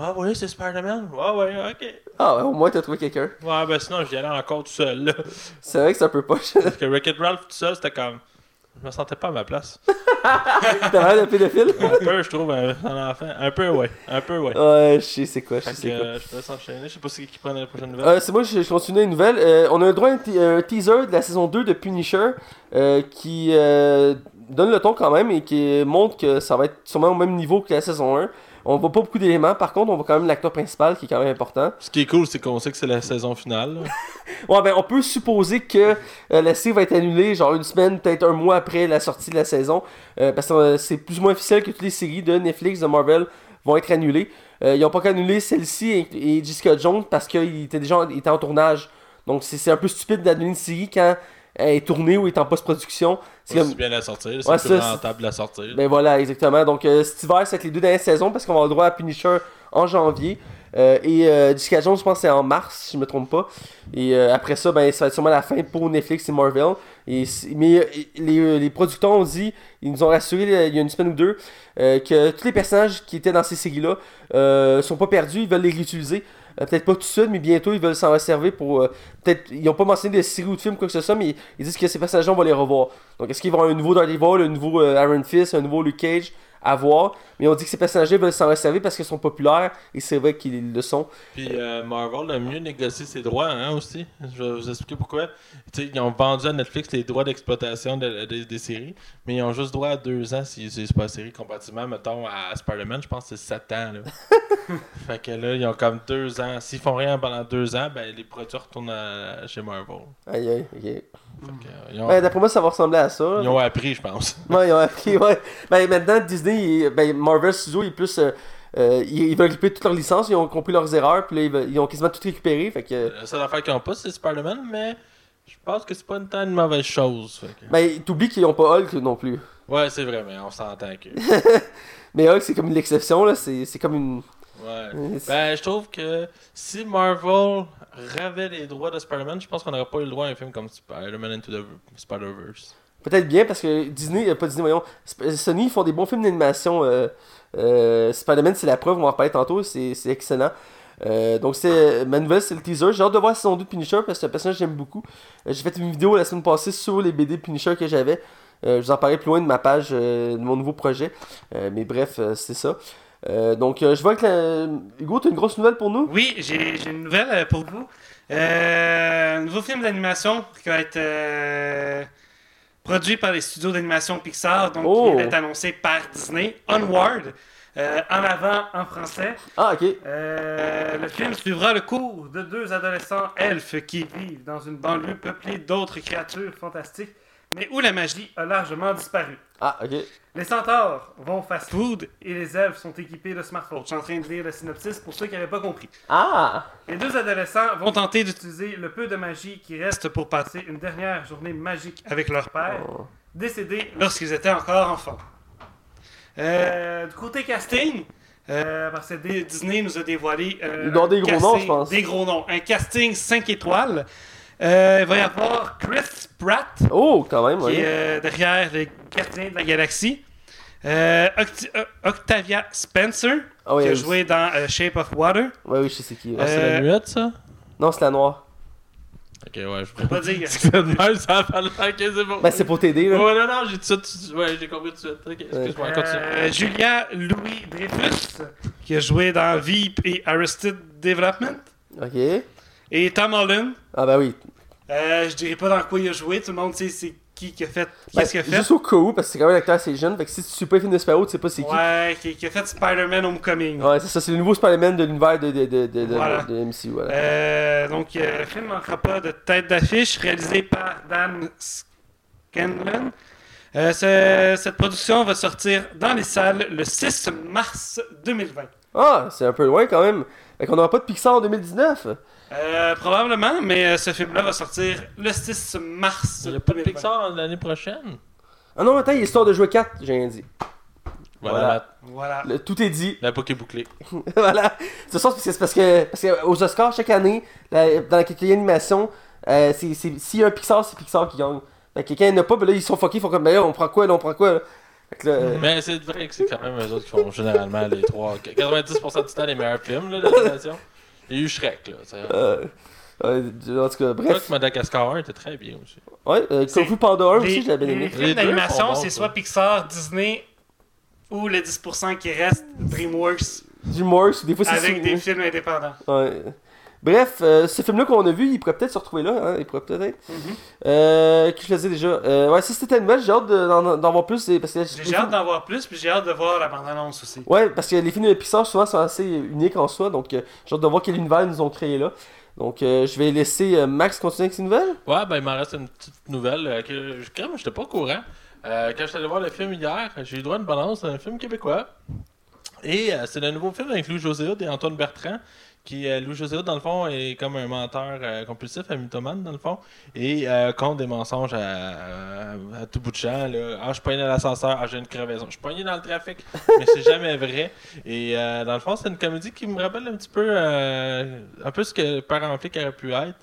Ah ouais, c'est Spider-Man? Ouais, ouais, ok. Ah, ouais, au moins t'as trouvé quelqu'un. Ouais, ben sinon, j'y allais encore tout seul, là. C'est vrai que c'est un peu poche. Parce que Wreck-It Ralph tout seul, c'était comme. Je me sentais pas à ma place. T'as l'air de pédophile? Un peu, je trouve, un, un enfant. Un peu, ouais. Un peu, ouais. Ouais, je sais c'est quoi, je sais quoi. euh, je te laisse enchaîner. Je sais pas c'est qui qui prend la prochaine nouvelle. Euh, c'est moi, je, je continue une nouvelle. Euh, on a le droit à un, te- un teaser de la saison 2 de Punisher euh, qui donne le ton quand même et qui montre que ça va être sûrement au même niveau que la saison 1. On voit pas beaucoup d'éléments, par contre, on voit quand même l'acteur principal qui est quand même important. Ce qui est cool, c'est qu'on sait que c'est la saison finale. Ouais, ben on peut supposer que euh, la série va être annulée, genre une semaine, peut-être un mois après la sortie de la saison, euh, parce que euh, c'est plus ou moins officiel que toutes les séries de Netflix, de Marvel, vont être annulées. Ils n'ont pas qu'annulé celle-ci et, et Jessica Jones parce qu'il était déjà en, il était en tournage. Donc c'est un peu stupide d'annuler une série quand est tournée ou est en post-production. C'est comme... bien la sortir. C'est Ouais, plus ça, rentable la sortir. Ben voilà, exactement. Donc euh, cet hiver, c'est avec les deux dernières saisons parce qu'on va avoir le droit à Punisher en janvier. Euh, et euh, Jessica Jones, je pense que c'est en mars, si je me trompe pas. Et euh, après ça, ben, ça va être sûrement la fin pour Netflix et Marvel. Et, mais euh, les, les producteurs ont dit, ils nous ont rassuré il y a une semaine ou deux, que tous les personnages qui étaient dans ces séries-là sont pas perdus, ils veulent les réutiliser. Euh, peut-être pas tout de suite, mais bientôt ils veulent s'en réserver pour. euh, peut-être. Ils ont pas mentionné de séries ou de films, quoi que ce soit, mais ils, disent que ces personnages-là, on va les revoir. Donc est-ce qu'il va y avoir un nouveau Daredevil, un nouveau euh, Iron Fist, un nouveau Luke Cage? À voir Mais on dit que ces personnages-là veulent s'en réserver parce qu'ils sont populaires et c'est vrai qu'ils le sont. Puis euh, Marvel a mieux négocié ses droits hein, aussi. Je vais vous expliquer pourquoi. Ils ont vendu à Netflix les droits d'exploitation de- de- des séries, mais ils ont juste droit à deux ans s'ils utilisent pas la série comparativement, mettons, à Spider-Man, je pense que c'est 7 ans. Là. fait que là, ils ont comme deux ans. S'ils font rien pendant deux ans, ben les produits retournent à- chez Marvel. Aïe aïe, ok. Euh, ont, Ouais, d'après moi, ça va ressembler à ça. ils ont appris, je pense. Ouais, ils ont appris, ouais. Ben maintenant, Disney, il- ben, Marvel Studios, ils, plus, euh, euh, ils, ils veulent récupérer toutes leurs licences, ils ont compris leurs erreurs, puis là, ils, veulent- ils ont quasiment tout récupéré. Fait que, La seule affaire qu'ils ont pas, c'est Spider-Man, mais je pense que c'est pas une tant une mauvaise chose. Fait que- ben, t'oublies qu'ils ont pas Hulk non plus. Ouais, c'est vrai, mais on s'entend que. Mais Hulk, c'est comme une exception, là. C'est comme une. Ouais. Ben, je trouve que si Marvel ravait les droits de Spider-Man, je pense qu'on n'aurait pas eu le droit à un film comme Spider-Man Into the Spider-Verse. Peut-être bien parce que Disney, euh, pas Disney, voyons, Sp- Sony ils font des bons films d'animation. Euh, euh, Spider-Man, c'est la preuve, on va en reparler tantôt, c'est excellent. Euh, donc, c'est ma nouvelle, c'est le teaser. J'ai hâte de voir saison 2 de Punisher parce que c'est un personnage que j'aime beaucoup. Euh, J'ai fait une vidéo la semaine passée sur les BD Punisher que j'avais. Euh, je vous en parlerai plus loin de ma page, euh, de mon nouveau projet. Euh, mais bref, euh, c'est ça. Euh, donc, euh, je vois que la... Hugo, tu as une grosse nouvelle pour nous? Oui, j'ai une nouvelle euh, pour vous. Un nouveau film d'animation qui va être produit par les studios d'animation Pixar, donc Oh. qui va être annoncé par Disney. Onward, euh, en avant en français. Ah, ok. Euh, le film suivra le cours de deux adolescents elfes qui vivent dans une banlieue peuplée d'autres créatures fantastiques, mais où la magie a largement disparu. Ah, ok. Les centaures vont fast-food et les elfes sont équipés de smartphones. Je suis en train de lire le synopsis pour ceux qui n'avaient pas compris. Ah Les deux adolescents vont tenter d'utiliser le peu de magie qui reste pour passer une dernière journée magique avec leur père, Oh. décédé lorsqu'ils étaient encore enfants. Euh, du côté casting, Euh, parce que Disney nous a dévoilé. euh, ont des gros noms, je pense. Des gros noms. Un casting 5 étoiles. Euh, il va y avoir Chris Pratt, Oh, quand même, qui ouais. est euh, derrière les Gardiens de la Galaxie. Euh, Octi- euh, Octavia Spencer, Ah qui a joué dans euh, Shape of Water. Ouais, oui, je sais c'est qui. ouais. Ah, c'est Euh, la muette, ça? Non, c'est la noire. Ok, ouais, je Je peux pas dire. C'est de même, ça a fallu. Ok, c'est bon. Ben, c'est pour t'aider, là. Ouais, non, non, j'ai tout ça. tout- Ouais, j'ai compris tout de suite. Ok, excuse-moi, continue. Euh, Julia Louis Dreyfus, qui a joué dans Veep et Arrested Development. Ok. Et Tom Holland. Ah, ben oui. Euh, je dirais pas dans quoi il a joué, tout le monde sait c'est qui qui a fait. Ben, Qu'est-ce qu'il a fait Juste au cas où, parce que c'est quand même un acteur assez jeune. Fait que si tu suis pas les films de super tu sais pas c'est qui. Ouais, qui, qui a fait Spider-Man Homecoming. Ouais, c'est ça, c'est le nouveau Spider-Man de l'univers de, de, de, de, Voilà. de MCU. Voilà. Euh, donc, euh, le film manquera pas de tête d'affiche, réalisé par Dan Scanlon. Euh, ce- cette production va sortir dans les salles le 6 mars 2020. Ah, c'est un peu loin quand même. Fait qu'on aura pas de Pixar en 2019. Euh, probablement, mais euh, ce film-là va sortir le 6 mars Il n'y a pas de 2020. Pixar l'année prochaine? Ah non, attends, il y a histoire de jouer 4, j'ai rien dit. Voilà. Voilà. Voilà. Le- tout est dit. La, boucle est bouclée. voilà. C'est ça, c'est parce que, parce que aux Oscars, chaque année, la- dans la catégorie animation, euh, s'il y a un Pixar, c'est Pixar qui gagne. Fait que quand il n'y en a pas, ben là, ils sont fuckés, ils font comme, ben là, on prend quoi, là, on prend quoi, là? Euh, Mais c'est vrai que c'est quand même eux autres qui font généralement les trois. 90% du temps les meilleurs films là, d'animation. Il y a eu Shrek, là. c'est- euh, euh, en tout cas, bref. que Madagascar 1 était très bien aussi. Ouais, euh, C'est- Kung Fu Panda 1 Les, aussi, j'avais bien les aimé. Les films deux d'animation, c'est soit Pixar, Disney ou les 10% qui restent, DreamWorks, Morse, des fois c'est avec des films indépendants. Ouais. Bref, euh, ce film-là qu'on a vu, il pourrait peut-être se retrouver là. Hein, il pourrait peut-être. Mhm. Euh, que je faisais déjà. Euh, ouais, si c'était une nouvelle, j'ai hâte de- d'en voir plus. c'est Parce que J'ai hâte d'en voir plus, puis j'ai hâte de voir la bande-annonce aussi. Ouais, parce que les films de Pixar souvent sont assez uniques en soi. Donc, euh, j'ai hâte de voir quel univers ils nous ont créé là. Donc, euh, je vais laisser euh, Max continuer avec ses nouvelles. Ouais, ben il m'en reste une petite nouvelle euh, que je j'étais pas au courant. Euh, quand j'étais allé voir le film hier, j'ai eu droit à une balance d'un film québécois. Et euh, c'est le nouveau film avec Louis José Hood et Antoine Bertrand. Qui, euh, Louis José Hood, dans le fond, est comme un menteur euh, compulsif, un mythomane, dans le fond. Et euh, compte des mensonges à, à- à tout bout de champ. Là. Ah, je suis pogné dans l'ascenseur, ah, j'ai une crevaison. Je suis pogné dans le trafic, mais c'est jamais vrai. Et dans le fond, c'est une comédie qui me rappelle un petit peu un peu ce que Père en flic aurait pu être.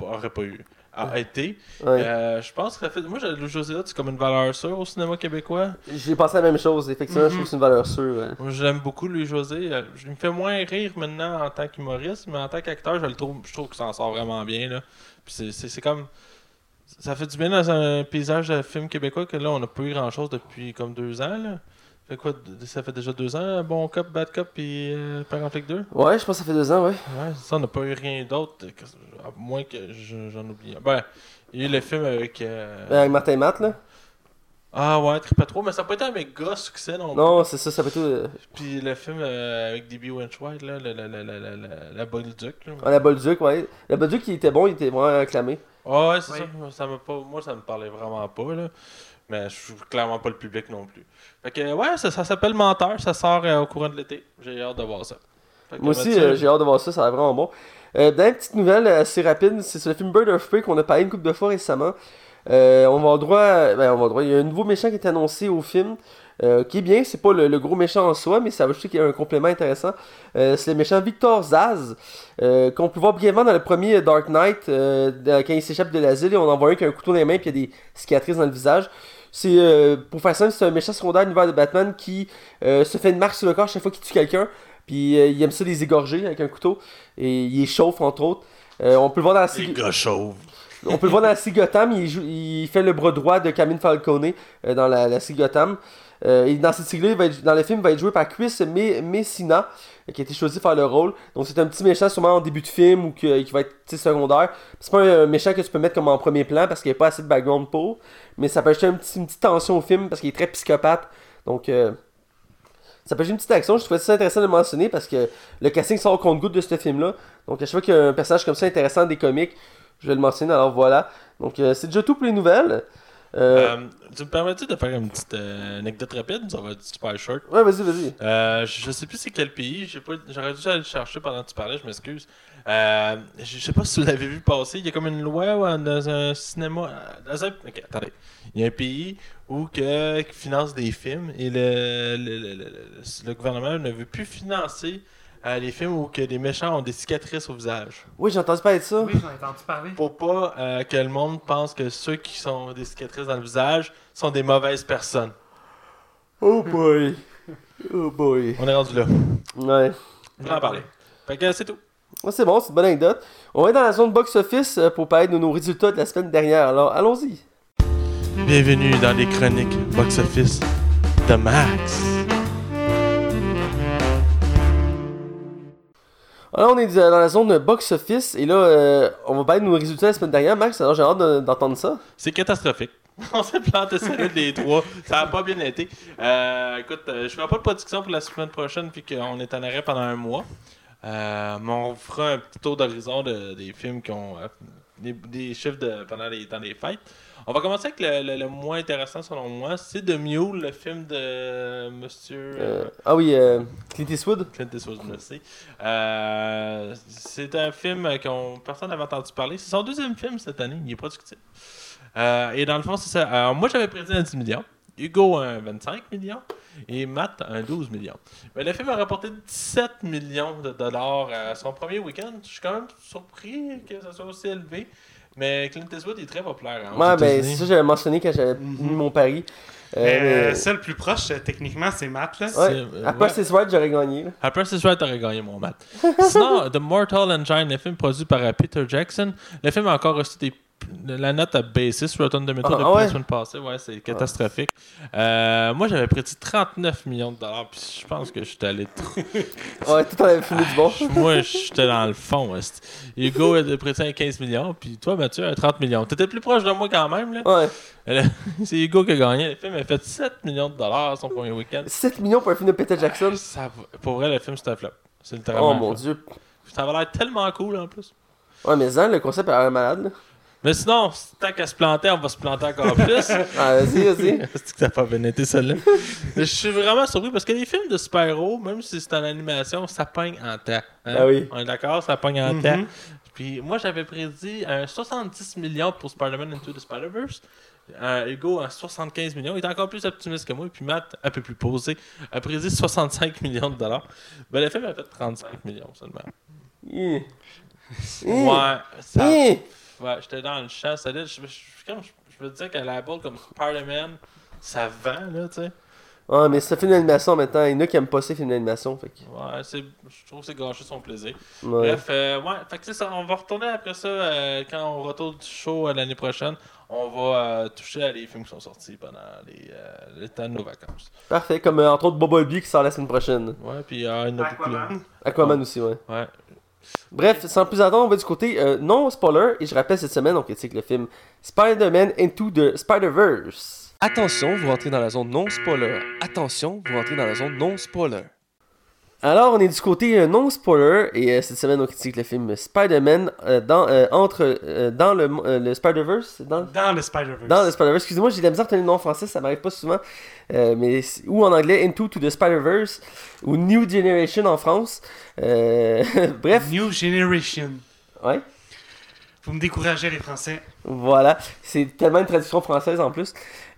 Aurait pas eu. A été. Ouais. Euh, je pense que ça fait. Moi, j'ai- José Hood, c'est comme une valeur sûre au cinéma québécois. J'ai pensé à la même chose. Effectivement, je trouve que c'est une valeur sûre. ouais. Moi, je l'aime beaucoup, lui, José. Euh, Je me fais moins rire maintenant en tant qu'humoriste, mais en tant qu'acteur, je le trouve, je trouve qu'il s'en sort vraiment bien. Là. Puis c'est- c'est c'est comme. Ça fait du bien dans un paysage de film québécois que là, on n'a pas eu grand chose depuis comme deux ans. Là. Fait quoi, ça fait déjà deux ans, Bon Cop, Bad Cop et euh, flic 2 Ouais, je pense que ça fait deux ans, ouais. Ouais, ça, on n'a pas eu rien d'autre, à moins que je- j'en oublie. un. Ben, il y a eu le film avec. euh, Ben, Avec Martin et Matt, là. Ah ouais, très pas trop, mais ça n'a pas été un méga succès non, plus. Non, c'est ça, ça fait tout. Puis le film euh, avec D.B. Winchwhite, là, la, la, la, la, la, la, la Bolduc, là. à la Bolduc, ouais. La Bolduc, il était bon, il était vraiment acclamé. Ah ouais, c'est Oui. ça. ça m'a pas, moi, ça me parlait vraiment pas, là. Mais je suis clairement pas le public non plus. Fait que, ouais, ça, ça s'appelle Menteur, ça sort euh, au courant de l'été. J'ai hâte de voir ça. Fait que, Moi aussi, euh, j'ai hâte de voir ça, ça a l'air vraiment bon. Euh, dernière petite nouvelle euh, assez rapide, c'est sur le film Bird of Prey qu'on a parlé une couple de fois récemment. Euh, on va droit, à- ben, on va droit, il y a un nouveau méchant qui est annoncé au film, euh, qui est bien, c'est pas le, le gros méchant en soi, mais ça va juste qu'il y a un complément intéressant. Euh, c'est le méchant Victor Zaz, euh, qu'on peut voir brièvement dans le premier Dark Knight, quand il s'échappe de l'asile, et on en voit un qui a un couteau dans les mains, puis il y a des cicatrices dans le visage. C'est, euh, pour faire simple, c'est un méchant secondaire de l'univers de Batman qui euh, se fait une marque sur le corps chaque fois qu'il tue quelqu'un. Puis euh, il aime ça les égorger avec un couteau. Et il est chauffe, entre autres. Euh, on peut le voir dans la série. On peut le voir dans la série Gotham. Il, joue- il fait le bras droit de Camille Falcone dans la, la série Gotham. Et dans cette série-là, dans le film, il va être joué par Chris Me- Messina, qui a été choisi pour faire le rôle. Donc c'est un petit méchant sûrement en début de film ou que- qui va être secondaire. C'est pas un, méchant que tu peux mettre comme en premier plan parce qu'il n'y a pas assez de background pour. Mais ça peut ajouter un petit- une petite tension au film parce qu'il est très psychopathe. Donc euh, ça peut ajouter une petite action. Je trouvais ça intéressant de le mentionner parce que le casting sort au compte-goutte de ce film-là. Donc à chaque fois qu'il y a un personnage comme ça intéressant des comics, je vais le mentionner. Alors voilà. Donc euh, c'est déjà tout pour les nouvelles. Euh, Euh, tu me permets-tu de faire une petite euh, anecdote rapide? Ça va être super short. Ouais, vas-y, vas-y. Je sais plus c'est quel pays. J'aurais dû aller le chercher pendant que tu parlais, je m'excuse. Euh, je sais pas si vous l'avez vu passer, il y a comme une loi dans un cinéma. Dans un, ok, attendez. Il y a un pays où que, qui finance des films et le, le, le- le- le- le gouvernement ne veut plus financer euh, les films où que les méchants ont des cicatrices au visage. Oui, j'ai entendu parler de ça. Oui, j'en ai entendu parler. Pour pas euh, que le monde pense que ceux qui sont des cicatrices dans le visage sont des mauvaises personnes. Oh boy. Oh boy. On est rendu là. Ouais. On va en parler. Fait que c'est tout. Ouais, c'est bon, c'est une bonne anecdote. On va être dans la zone box-office euh, pour parler de nos résultats de la semaine dernière. Alors, allons-y. Bienvenue dans les chroniques box-office de Max. Alors, on est dans la zone box-office et là, euh, on va parler de nos résultats la semaine dernière. Max, alors j'ai hâte de- d'entendre ça. C'est catastrophique. On s'est planté solide les trois. Ça a pas bien été. Euh, écoute, euh, je ferai pas de production pour la semaine prochaine puis qu'on est en arrêt pendant un mois. Euh, mais on fera un petit tour d'horizon de- des films qui ont des, des chiffres de, pendant les temps des fêtes. On va commencer avec le, le- le moins intéressant selon moi. C'est The Mule, le film de Monsieur euh, Euh, ah oui, euh, Clint Eastwood. Clint Eastwood, merci. Euh, c'est un film que personne n'avait entendu parler. C'est son deuxième film cette année. Il est productif. Euh, et dans le fond, c'est ça. Alors, moi, j'avais prédit un 10 millions. Hugo, un 25 millions. Et Matt, un 12 millions. Mais le film a rapporté 17 millions de dollars à son premier week-end. Je suis quand même surpris que ça soit aussi élevé. Mais Clint Eastwood est très populaire. hein, Ouais, ben, c'est ça que j'avais mentionné quand j'avais Mhm. mis mon pari. Euh, Mais, euh, mais- celle plus proche, euh, techniquement, c'est Matt. Là. Ouais, c'est- après ouais. c'est Right, j'aurais gagné. là. Après c'est Right, t'aurais gagné mon mat. Sinon, The Mortal Engine, le film produit par euh, Peter Jackson. Le film a encore reçu des la note à basis sur Rotten Tomatoes Ah, depuis ah ouais? la semaine passée. Ouais, c'est catastrophique. Euh, moi, j'avais prédit 39 millions de dollars, puis je pense que j'étais allé trop. Ouais, tout en avait fini du bon. moi, j'étais dans le fond. esti. Hugo a prédit un 15 millions, puis toi, Mathieu, un 30 millions. T'étais plus proche de moi quand même. là. Ouais. Euh, c'est Hugo qui a gagné. Le film a fait 7 millions de dollars son premier week-end. 7 millions pour un film de Peter Jackson? Ça va- pour vrai, le film, c'est un flop. C'est littéralement Oh mon flop. dieu. Ça avait l'air tellement cool en plus. Ouais, mais Zan, le concept a l'air malade. là. Mais sinon, tant qu'à se planter, on va se planter encore plus. Ah, vas-y, vas-y. C'est que t'as pas bien été celle-là? Je suis vraiment surpris parce que les films de super-héros, même si c'est en animation, ça pogne en temps. hein? Ah oui. On est d'accord, ça pogne en Mhm. temps. Puis moi, j'avais prédit un 70 millions pour Spider-Man Into the Spider-Verse. Euh, Hugo, un 75 millions. Il est encore plus optimiste que moi. Puis Matt, un peu plus posé, a prédit 65 millions de dollars. Ben, le film a fait 35 millions seulement. Hi. Ouais, ça. Ouais, j'étais dans le champ solide. Je, je, je, comme, je, je me disais qu'à la balle comme Spider-Man, ça vend, là, tu sais. Ouais, mais c'est un film d'animation maintenant. Il y en a qui aiment pas ces films d'animation. Fait que. Ouais, c'est, je trouve que c'est gâché son plaisir. Ouais. Bref, euh, ouais, fait que c'est ça. On va retourner après ça, euh, quand on retourne du show euh, l'année prochaine. On va euh, toucher à les films qui sont sortis pendant les, euh, le temps de nos vacances. Parfait. Comme euh, entre autres Bumblebee qui sort la semaine prochaine. Ouais, puis euh, il y en a beaucoup. Aquaman. Aquaman aussi, ouais. Ouais. Bref, sans plus attendre, on va du côté euh, non spoiler. Et je rappelle cette semaine, on critique le film Spider-Man Into the Spider-Verse. Attention, vous rentrez dans la zone non spoiler. Attention, vous rentrez dans la zone non spoiler. Alors, on est du côté euh, non spoiler. Et euh, cette semaine, on critique le film Spider-Man euh, dans, entre, dans le, le Spider-Verse. Dans, Dans le Spider-Verse. dans le Spider-Verse. Excusez-moi, j'ai de la misère à tenir le nom en français, ça m'arrive pas souvent. Mais, ou en anglais, Into to the Spider-Verse. Ou New Generation en France. Bref, New Generation. ouais. Vous me découragez, les Français. Voilà, c'est tellement une traduction française en plus.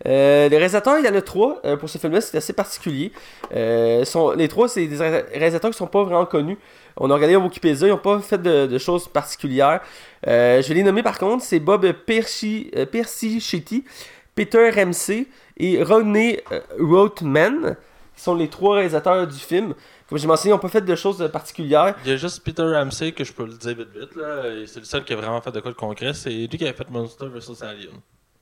Euh, les réalisateurs, il y en a trois euh, pour ce film-là, c'est assez particulier. Euh, les trois, c'est des ré- réalisateurs qui sont pas vraiment connus. On a regardé Wikipédia, ils n'ont pas fait de, choses particulières. Je vais les nommer par contre, c'est Bob Persi, Persichetti, Peter Ramsey et euh, Rothman, qui sont les trois réalisateurs du film. Comme j'ai mentionné, ils n'ont pas fait de choses particulières. Il y a juste Peter Ramsey que je peux le dire vite vite. Là. et C'est le seul qui a vraiment fait de quoi de concret. C'est lui qui a fait Monster vs. Alien.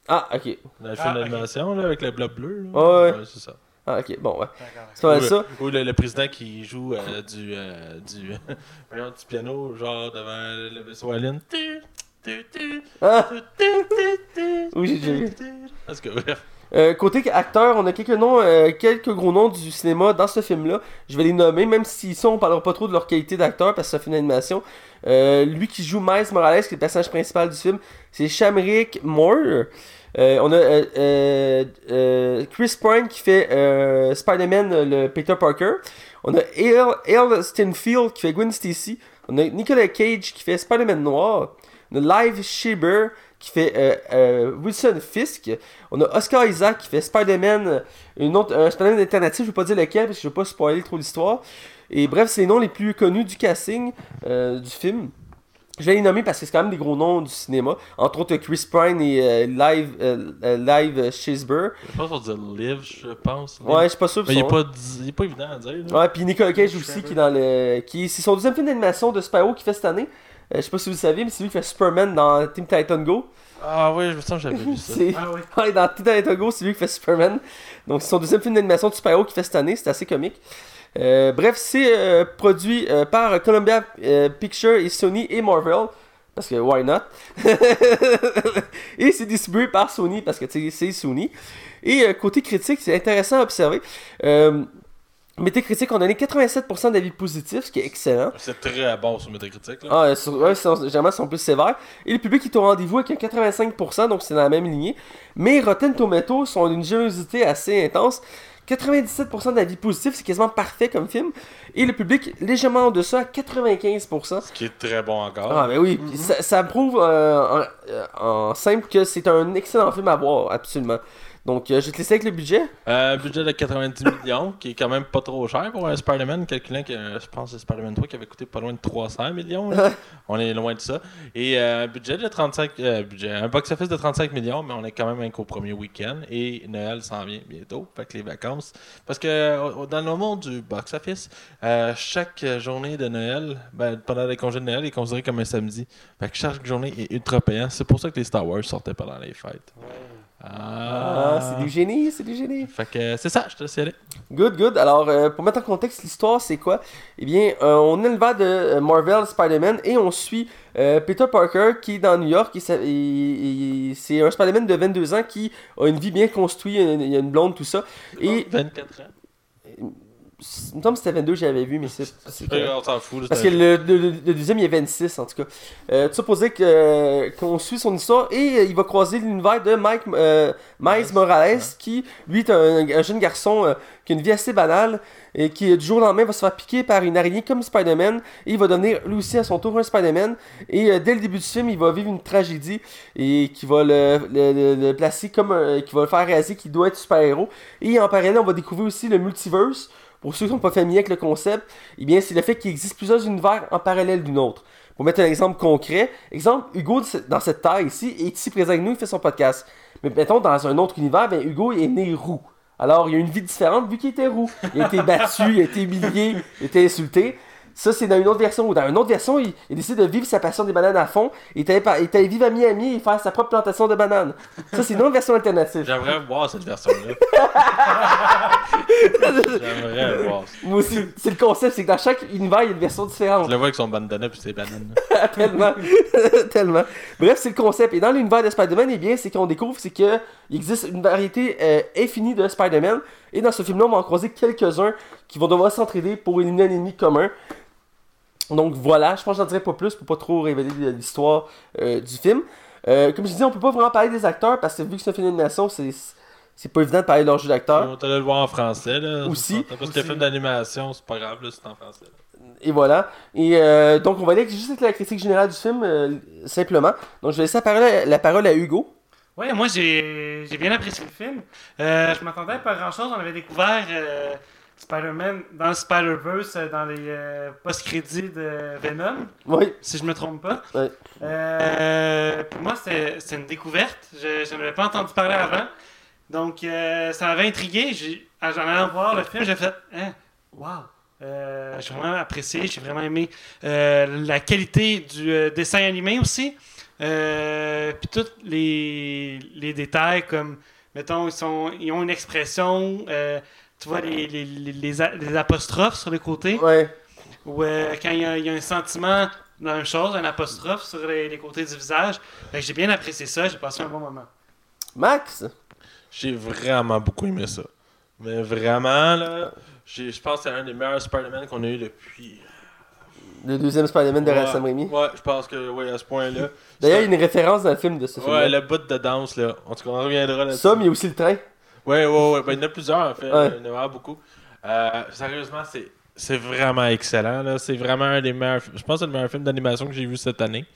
Ah, ok. Dans le Ah, film ok. d'animation là, avec le blob bleu. là. Ouais, ouais. c'est ça. Ah, ok, bon, ouais. D'accord. C'est pas mal Ou, ça. ou le, le président qui joue euh, du, euh, du, du piano, genre devant le vaisseau Alien. Tu, tu, tu, Ah! tu, tu, tu, tu, Oui, j'ai déjà vu. Parce que, bref. Euh, côté acteur, on a quelques noms, euh, quelques gros noms du cinéma dans ce film-là. Je vais les nommer, même si ici on parlera pas trop de leur qualité d'acteur parce que c'est un film d'animation. Euh, lui qui joue Miles Morales, qui est le personnage principal du film, c'est Shamrick Moore. Euh, on a Chris Pine qui fait Spider-Man, le Peter Parker. On a Ale Stenfield qui fait Gwen Stacy On a Nicolas Cage qui fait Spider-Man Noir. On a Live Schreiber qui fait euh, euh, Wilson Fisk. On a Oscar Isaac qui fait Spider-Man, une autre, un Spider-Man alternatif, je vais pas dire lequel parce que je vais pas spoiler trop l'histoire. Et bref, c'est les noms les plus connus du casting euh, du film. Je vais les nommer parce que c'est quand même des gros noms du cinéma. Entre autres Chris Pine et euh, Live, euh, euh, Live Schreiber. Je pense qu'on dit live, je pense. Ouais, je suis pas sûr. Mais il est pas, il est pas évident à dire. là. Ouais, puis Nicolas Cage aussi qui est dans le. qui C'est son deuxième film d'animation de Spyro qu'il fait cette année. Euh, je sais pas si vous le savez, mais c'est lui qui fait Superman dans Team Titan Go. Ah ouais, je me sens que j'avais vu ça. C'est- Ah oui. Ouais, dans Team Titan Go, c'est lui qui fait Superman. Donc c'est son deuxième film d'animation de Spyro qu'il fait cette année, c'est assez comique. Euh, bref, c'est euh, produit euh, par Columbia euh, Pictures et Sony et Marvel. Parce que why not? et c'est distribué par Sony parce que tu sais, c'est Sony. Et euh, côté critique, c'est intéressant à observer. Metacritic, on a donné 87% d'avis positifs, ce qui est excellent. C'est très bon sur Metacritic. Là. Ah, sur- ouais, généralement, ils sont plus sévères. Et le public est au rendez-vous avec un 85%, donc c'est dans la même lignée. Mais Rotten Tomatoes sont d'une générosité assez intense. 97% d'avis positifs, c'est quasiment parfait comme film. Et le public légèrement en deçà à 95%. Ce qui est très bon encore. Ah, ben oui, puis ça, ça prouve euh, en, euh, en simple que c'est un excellent film à voir, absolument. Donc, euh, je vais te laisser avec le budget? Euh, budget de 90 millions, qui est quand même pas trop cher pour un Spider-Man, calculant que euh, je pense que c'est Spider-Man 3 qui avait coûté pas loin de 300 millions. là. on est loin de ça. Et euh, un budget de 35 euh, budget, un box-office de 35 millions, mais on est quand même un qu'au premier week-end. Et Noël s'en vient bientôt, fait que les vacances. Parce que dans le monde du box-office, chaque journée de Noël, ben, pendant les congés de Noël, est considérée comme un samedi. Fait que chaque journée est ultra payante. C'est pour ça que les Star Wars sortaient pendant les fêtes. Ah, c'est du génie, c'est du génie. Fait que euh, c'est ça, je te laisse y aller. Good, good. Alors, euh, pour mettre en contexte l'histoire, c'est quoi? Eh bien, euh, on est le vent de Marvel Spider-Man et on suit euh, Peter Parker qui est dans New York. C'est un Spider-Man de 22 ans qui a une vie bien construite, il y a une, il y a une blonde, tout ça. Et 24 ans. Il me semble que c'était 22, j'avais vu, mais c'est. on s'en fout. Parce que le, le- le- le deuxième, il est 26 en tout cas. Euh, tout euh, qu'on suit son histoire et euh, il va croiser l'univers de Mike, euh, Miles Morales qui, lui, est un, un jeune garçon euh, qui a une vie assez banale et qui, du jour au lendemain, va se faire piquer par une araignée comme Spider-Man et il va devenir lui aussi à son tour un Spider-Man. Et euh, dès le début du film, il va vivre une tragédie et qui va le, le- le- placer comme qui va le faire réaliser qu'il doit être super-héros. Et en parallèle, on va découvrir aussi le multiverse. Pour ceux qui sont pas familiers avec le concept, eh bien, c'est le fait qu'il existe plusieurs univers en parallèle d'une autre. Pour mettre un exemple concret, exemple, Hugo, dans cette taille ici, est ici présent avec nous, il fait son podcast. Mais mettons, dans un autre univers, ben, Hugo est né roux. Alors, il a une vie différente vu qu'il était roux. Il a été battu, il a été humilié, il a été insulté. Ça, c'est dans une autre version. Ou dans une autre version, il, il décide de vivre sa passion des bananes à fond. Il est allé, par- il est allé vivre à Miami et faire sa propre plantation de bananes. Ça, c'est une autre version alternative. J'aimerais voir cette version-là. J'aimerais voir ça. Moi aussi, c'est le concept, c'est que dans chaque univers, il y a une version différente. Je le vois avec son bandana puis ses bananes. tellement. tellement. Bref, c'est le concept. Et dans l'univers de Spider-Man, eh bien, c'est qu'on découvre c'est que il existe une variété euh, infinie de Spider-Man. Et dans ce film-là, on va en croiser quelques-uns qui vont devoir s'entraider pour éliminer un ennemi commun. Donc voilà, je pense que j'en dirai pas plus pour pas trop révéler l'histoire euh, du film. Euh, comme je disais, on peut pas vraiment parler des acteurs parce que vu que c'est un film d'animation, c'est c'est pas évident de parler de leur jeu d'acteur. On allait le voir en français. Là, Aussi. Parce que Aussi. le film d'animation, c'est pas grave, là, c'est en français. là. Et voilà. Et euh, donc, on va aller juste avec la critique générale du film, euh, simplement. Donc, je vais laisser la parole, la parole à Hugo. Ouais, moi j'ai bien apprécié le film. Euh, je m'attendais à pas grand chose. On avait découvert euh, Spider-Man dans le Spider-Verse, euh, dans les euh, post-crédits de Venom, Oui. si je me trompe pas. Pour moi, c'est une découverte. Je je n'avais pas entendu parler avant. Donc, ça m'avait intrigué. J'ai- en allant voir le film, j'ai fait hein, Wow! J'ai vraiment apprécié, j'ai vraiment aimé la qualité du dessin animé aussi. Euh, puis tous les, les détails comme, mettons, ils, sont, ils ont une expression, euh, tu vois les, les, les, apostrophes sur les côtés, Ouais. ou euh, quand il y, a, il y a un sentiment dans une chose, un apostrophe sur les, les côtés du visage. Que j'ai bien apprécié ça, j'ai passé un bon moment. Max? J'ai vraiment beaucoup aimé ça. Mais vraiment, là, j'ai- je pense que c'est un des meilleurs Spider-Man qu'on a eu depuis. Le deuxième Spider-Man de Ouais. Sam Raimi. Ouais, je pense que, oui, à ce point-là. D'ailleurs, il y a une référence dans le film de ce film. Ouais, le bout de danse, là. En tout cas, on reviendra là-dessus. Ça, mais il y a aussi le train. Ouais, ouais, ouais. Ben, il y en a plusieurs, en fait. Ouais. Il y en a beaucoup. Euh, sérieusement, c'est c'est vraiment excellent. là. C'est vraiment un des meilleurs. Je pense que c'est le meilleur film d'animation que j'ai vu cette année.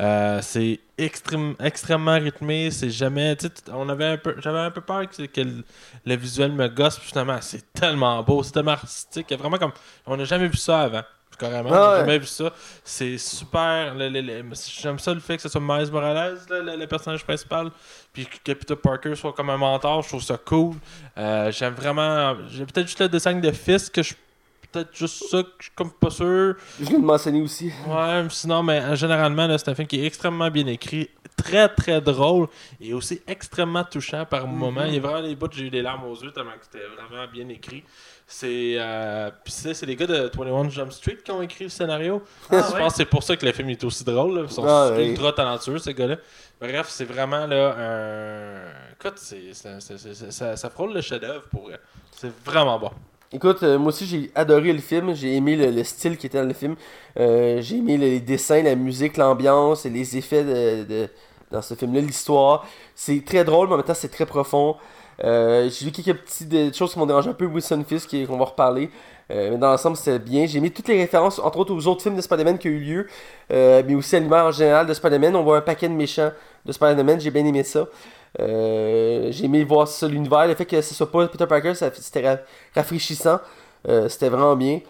Euh, c'est extrême- extrêmement rythmé. C'est jamais. On avait un peu, j'avais un peu peur que, que le, le visuel me gosse. puis Finalement, c'est tellement beau, c'est tellement artistique. Vraiment comme. On n'a jamais vu ça avant. Carrément, Ah ouais. jamais vu ça. C'est super. J'aime ça le fait que ce soit Miles Morales, là, le, le personnage principal, puis que Peter Parker soit comme un mentor. Je trouve ça cool. Euh, J'aime vraiment. J'ai peut-être juste le dessin de fils que je. Peut-être juste ça que je suis comme pas sûr. Je viens de mentionner aussi. Ouais, sinon, mais euh, généralement, c'est un film qui est extrêmement bien écrit, très très drôle et aussi extrêmement touchant par moments. Il y a vraiment des bouts, j'ai eu des larmes aux yeux tellement que c'était vraiment bien écrit. C'est euh, puis c'est c'est les gars de 21 Jump Street qui ont écrit le scénario. Ah, je ouais? pense que c'est pour ça que le film est aussi drôle. là. Ils sont Ah, ouais. ultra talentueux, ces gars-là. Bref, c'est vraiment là un. Écoute, c'est, c'est- c'est- c'est- c'est- ça, ça frôle le chef-d'œuvre pour eux. C'est vraiment bon. Écoute, euh, moi aussi j'ai adoré le film, j'ai aimé le, le style qui était dans le film, Euh, j'ai aimé les dessins, la musique, l'ambiance et les effets de, de- dans ce film-là, l'histoire. C'est très drôle, mais en même temps c'est très profond. Euh, j'ai vu quelques petites choses qui m'ont dérangé un peu, Wilson Fisk, qu'on va reparler. Euh, mais dans l'ensemble, c'était bien. J'ai mis toutes les références, entre autres aux autres films de Spider-Man qui ont eu lieu, euh, mais aussi à l'univers en général de Spider-Man. On voit un paquet de méchants de Spider-Man, j'ai bien aimé ça. J'ai aimé voir ça, l'univers, le fait que ce soit pas Peter Parker, c'était ra- rafraîchissant. C'était vraiment bien.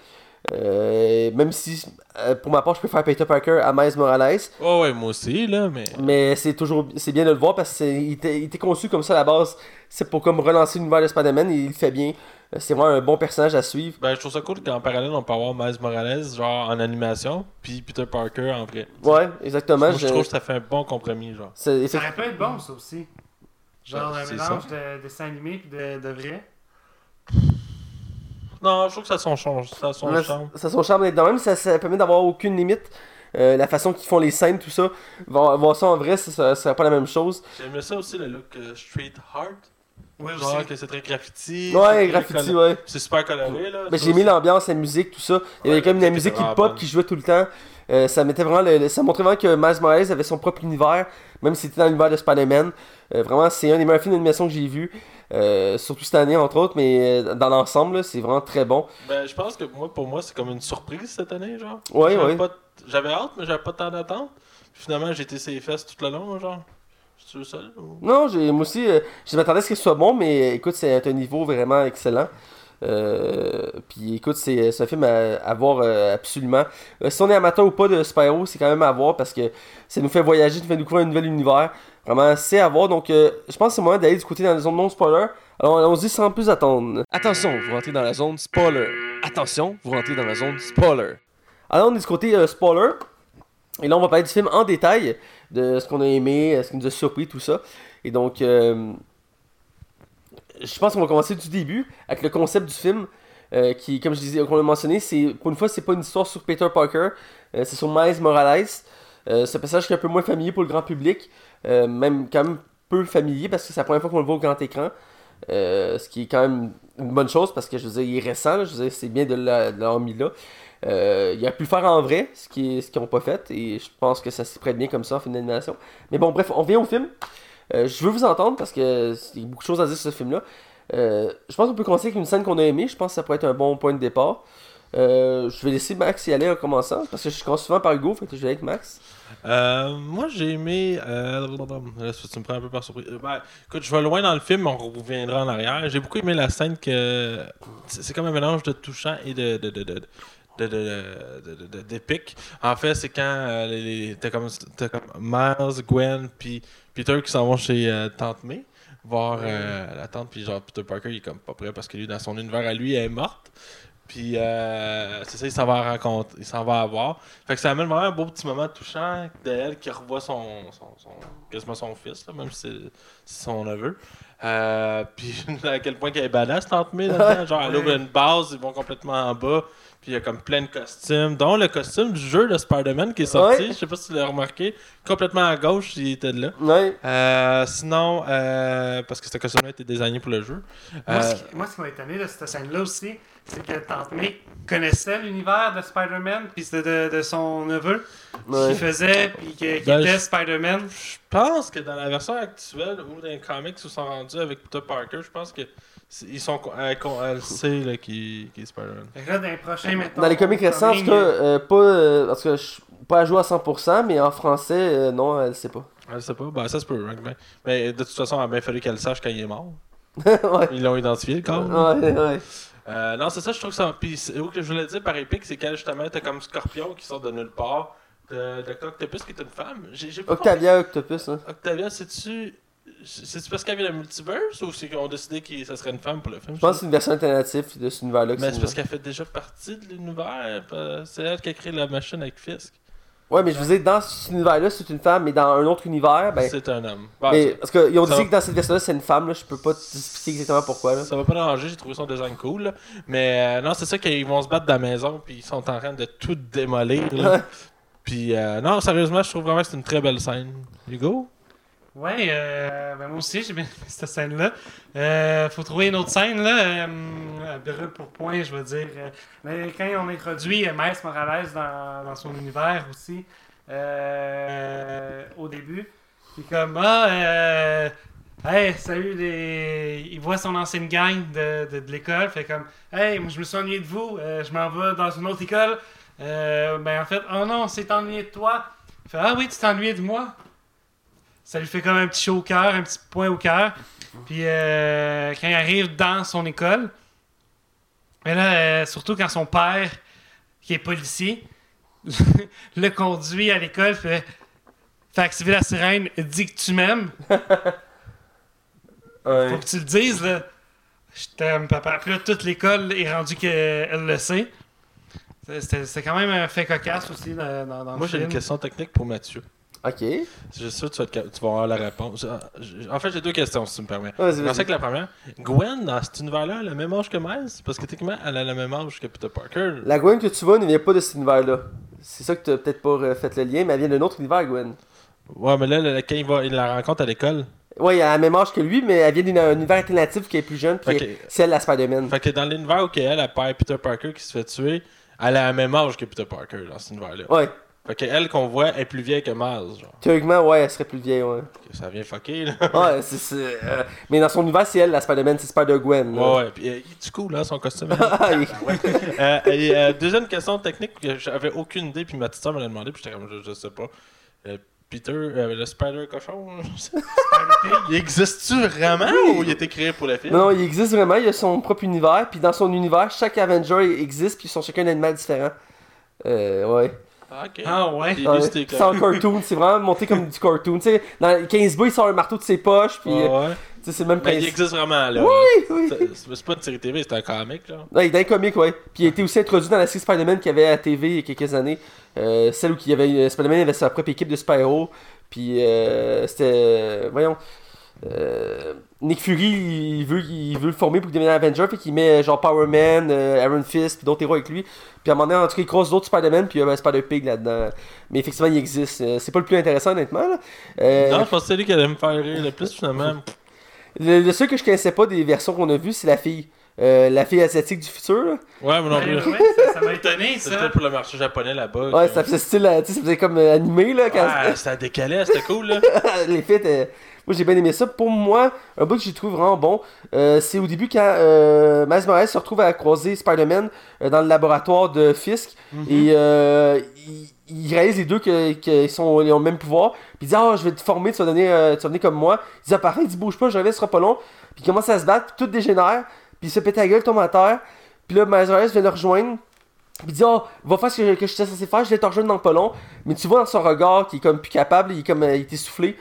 Euh, même si, euh, pour ma part, je préfère Peter Parker à Miles Morales. Oh, ouais, moi aussi, là, mais. Mais c'est toujours c'est bien de le voir parce qu'il était, il était conçu comme ça à la base. C'est pour comme relancer l'univers de Spider-Man et il le fait bien. Euh, C'est vraiment un bon personnage à suivre. Ben, je trouve ça cool qu'en parallèle, on peut avoir Miles Morales, genre en animation, puis Peter Parker en vrai. Ouais, exactement. Moi, je je- trouve que ça fait un bon compromis, genre. Ça aurait pu être bon, ça aussi. Genre Ouais, un mélange de dessin animé et de, de vrai. Non, je trouve que ça a son charme. Ça a son Ouais, charme. ça a son charme d'être de même, ça, ça permet d'avoir aucune limite. Euh, la façon qu'ils font les scènes, tout ça. Voir, voir ça en vrai, ça, ça serait pas la même chose. J'aimais ça aussi, le look euh, street art. Oui, Genre aussi. que c'est très graffiti. Ouais, graffiti, ouais. C'est super coloré, là. Ça j'ai aimé aussi. l'ambiance, la musique, tout ça. Il y avait Ouais, comme la musique hip-hop qui jouait tout le temps. Euh, ça mettait vraiment le- le- ça montrait vraiment que Miles Morales avait son propre univers, même si c'était dans l'univers de Spider-Man. Euh, vraiment, c'est un des meilleurs films d'animation que j'ai vu, euh, surtout cette année entre autres, mais euh, dans l'ensemble, c'est vraiment très bon. Ben, je pense que moi, pour moi, c'est comme une surprise cette année, genre. Ouais, J'avais ouais. hâte, mais j'avais pas tant d'attente. Puis finalement, j'ai été ses fesses tout le long, genre. Seul. ou- Non, j'ai, moi aussi, euh, je m'attendais à ce que ce soit bon, mais euh, écoute, c'est un niveau vraiment excellent. Euh, puis écoute, c'est, c'est un film à, à voir euh, absolument. Euh, si on est amateur ou pas de Spyro, c'est quand même à voir parce que ça nous fait voyager, ça nous fait découvrir un nouvel univers. Vraiment, c'est à voir. Donc, euh, je pense que c'est le moment d'aller du côté dans la zone non-spoiler. Alors, allons-y sans plus attendre. Attention, vous rentrez dans la zone spoiler. Attention, vous rentrez dans la zone spoiler. Alors, on est du côté euh, spoiler. Et là, on va parler du film en détail, de ce qu'on a aimé, euh, ce qui nous a surpris, tout ça. Et donc, euh, je pense qu'on va commencer du début avec le concept du film. euh, qui, comme je disais, qu'on a mentionné, c'est pour une fois, c'est pas une histoire sur Peter Parker, euh, c'est sur Miles Morales. Euh, c'est un personnage qui est un peu moins familier pour le grand public, euh, même quand même peu familier parce que c'est la première fois qu'on le voit au grand écran. Euh, ce qui est quand même une bonne chose parce que je veux dire, il est récent, je veux dire, c'est bien de l'a- de l'avoir mis là. Euh, il a pu faire en vrai, ce qui est- ce qu'ils n'ont pas fait, et je pense que ça s'y prête bien comme ça en film d'animation. Mais bon, bref, on vient au film. Je veux vous entendre parce que il y a beaucoup de choses à dire sur ce film-là. Je pense qu'on peut commencer avec une scène qu'on a aimée. Je pense que ça pourrait être un bon point de départ. Euh, je vais laisser Max y aller en commençant parce que je commence souvent par Hugo, fait que je vais avec Max. Euh, moi, j'ai aimé. Euh, tu me prends un peu par surprise. Ben, écoute, je vais loin dans le film, on reviendra en arrière. J'ai beaucoup aimé la scène que. C'est comme un mélange de touchant et de. de, de, de de, de, de- de-. En fait, c'est quand euh, comme, t'as comme Miles, Gwen, puis Peter qui s'en vont chez Tante May voir la tante, puis genre Peter Parker il est comme pas prêt parce que lui, dans son univers à lui, elle est morte. Puis euh, c'est ça, il s'en va rencontrer, il s'en va avoir. Fait que ça amène vraiment un beau petit moment touchant d'elle qui revoit son, son, son- quasiment son fils, là, même si c'est son neveu. Euh, puis à quel point qu'elle est badass, Tante May, là-dedans. Genre, elle ouvre une base, ils vont complètement en bas. Puis il y a comme plein de costumes, dont le costume du jeu de Spider-Man qui est sorti. Ouais. Je sais pas si tu l'as remarqué. Complètement à gauche, il était de là. Ouais. Euh, sinon, euh, parce que ce costume-là était désigné pour le jeu. Moi, Euh, ce qui, moi, ce qui m'a étonné de cette scène-là aussi, c'est que Tante May connaissait l'univers de Spider-Man, puis c'était de, de son neveu Ouais. qui faisait, puis qui, qui Ben, était Spider-Man. Je pense que dans la version actuelle ou dans les comics où ils sont rendus avec Peter Parker, je pense que ils sont elle, elle sait là, qui, qui est Spider-Man. Là, dans les prochains, mettons, Dans les comics récents, en tout cas, euh, pas, euh, parce que je pas à jouer à 100%, mais en français, euh, non, elle sait pas. Elle sait pas, ben ça se peut, hein, ben. Mais de toute façon, il a bien fallu qu'elle le sache quand il est mort. ouais. Ils l'ont identifié le corps. Ouais, ouais. Euh, non, c'est ça, je trouve ça. Puis où que je voulais dire par épique, c'est qu'elle justement, t'as comme Scorpion qui sort de nulle part, de, de Octopus qui est une femme. J'ai j'ai pas Octavia Octopus, hein. Octavia, c'est-tu. C'est-tu parce qu'il y avait le multiverse ou c'est qu'ils ont décidé que ça serait une femme pour le film? Je pense que c'est une version alternative de cet univers-là. que Mais c'est parce qu'elle fait déjà partie de l'univers. euh, C'est elle qui a créé la machine avec Fisk. Ouais, mais je veux dire, dans cet univers-là, c'est une femme, mais dans un autre univers, ben. c'est un homme. Bon, mais, parce qu'ils ont ça dit va. que dans cette version-là, c'est une femme, là, je peux pas t'expliquer exactement pourquoi. Là. Ça va pas déranger, j'ai trouvé son design cool. là. Mais euh, non, c'est ça qu'ils vont se battre dans la maison, puis ils sont en train de tout démolir. là. Puis euh, non, sérieusement, je trouve vraiment que c'est une très belle scène. Hugo? Ouais, euh, ben moi aussi, j'ai bien cette scène-là. Euh, faut trouver une autre scène, là. Euh, brûle pour point, je veux dire. Euh, mais quand on introduit euh, Miles Morales dans, dans son univers aussi, au début, puis comme, ah, hey, salut, les... il voit son ancienne gang de, de, l'école, fait comme, hey, moi je me suis ennuyé de vous, je m'en vais dans une autre école. Ben en fait, oh non, c'est ennuyé de toi. Fait, ah oui, tu ennuyé de moi? Ça lui fait comme un petit chaud au cœur, un petit point au cœur. Puis euh, quand il arrive dans son école, mais là, euh, surtout quand son père, qui est policier, le conduit à l'école, fait, fait activer la sirène, dis que tu m'aimes. Ouais. Faut que tu le dises, là. Je t'aime, papa. Puis là, toute l'école est rendue qu'elle le sait. C'était c'était quand même un fait cocasse aussi dans, dans, dans le Moi, j'ai une question technique pour Mathieu. Ok. Je suis sûr que tu vas, tu avoir la réponse. Ah, je- En fait, j'ai deux questions, si tu me permets. Vas-y, Je vas-y. pensais que la première, Gwen, dans cet univers-là, elle a le même âge que Miles? Parce que techniquement, elle a le même âge que Peter Parker. La Gwen que tu vois ne vient pas de cet univers-là. C'est ça que t'as peut-être pas euh, fait le lien, mais elle vient d'un autre univers, Gwen. Ouais, mais là, là, quand il, va, il la rencontre à l'école, Ouais, elle a la même âge que lui, mais elle vient d'un univers alternatif qui est plus jeune, puis Ok. est celle de la Spider-Man. Fait que dans l'univers où elle, elle perd Peter Parker qui se fait tuer, elle a le même âge que Peter Parker dans cet univers-là. Ouais, Fait que elle qu'on voit est plus vieille que Miles, genre. théoriquement, ouais, elle serait plus vieille, ouais. Ça vient fucker, là. Ouais, c'est. c'est, euh, Mais dans son univers, c'est elle, la Spider-Man, c'est Spider-Gwen. Ouais, ouais. Puis euh, il est du cool, là, son costume. Ah, Euh, et, euh, deuxième question technique que j'avais aucune idée, puis ma petite sœur me l'a demandé, puis j'étais comme, je, je sais pas. Euh, Peter, le Spider cochon, je sais pas. il existe-tu vraiment Oui. ou il a été créé pour le film? Non, non, il existe vraiment, il a son propre univers, puis dans son univers, chaque Avenger existe, puis ils sont chacun un animal différent. Euh, ouais. Ah. Ah ouais. C'est en comme- cartoon, c'est vraiment monté comme du cartoon. Tu sais, dans 15 b il sort un marteau de ses poches, puis Ouais, euh, ouais. tu sais, c'est le même Mais il existe vraiment, là. Oui, oui. C'est pas une série TV, c'est un comic, genre. Ouais, dans les comics, ouais. Puis il a été aussi introduit dans la série Spider-Man qu'il y avait à la TV il y a quelques années. Euh, celle où il y avait, euh, Spider-Man avait sa propre équipe de super-héros. Puis euh, c'était. voyons. euh, Nick Fury, il veut, il veut le former pour qu'il devienne Avenger. Fait qu'il met euh, genre Power Man, euh, Iron Fist, puis d'autres héros avec lui. Puis à un moment donné, en tout cas, il croise d'autres Spider-Man, puis il y a ben, Spider-Pig là-dedans. Mais effectivement, il existe. Euh, c'est pas le plus intéressant, honnêtement. Là. Euh, Non, je pense que c'est lui qui allait me faire rire le plus, finalement. le, le seul que je connaissais pas des versions qu'on a vues, c'est la fille. Euh, la fille asiatique du futur. là. Ouais, mais non Ouais, plus. ouais, ça- ça m'a étonné, C'était ça. pour le marché japonais là-bas. Ouais, ça faisait style, tu sais, ça faisait comme euh, animé là. Quand Ouais, c'était décalé, c'était cool, là. les euh, moi j'ai bien aimé ça. Pour moi, un bout que j'ai trouvé vraiment bon, euh, c'est au début quand euh, Miles Morales se retrouve à croiser Spider-Man euh, dans le laboratoire de Fisk et euh, il, il réalise les deux que- qu'ils sont ils ont le même pouvoir. Puis il dit Ah, je vais te former, tu vas, donner, tu vas venir comme moi. Il dit Ah, parfait, il dit Bouge pas, je reviens, ce sera pas long. Puis il commence à se battre, puis tout dégénère. Puis il se pète la gueule, tombe à terre. Puis là, Miles Morales vient le rejoindre. Puis il dit, oh, va faire ce que, je t'ai censé faire, je vais te rejoindre dans pas long. Mais tu vois dans son regard qu'il est comme plus capable, il est comme, il est essoufflé.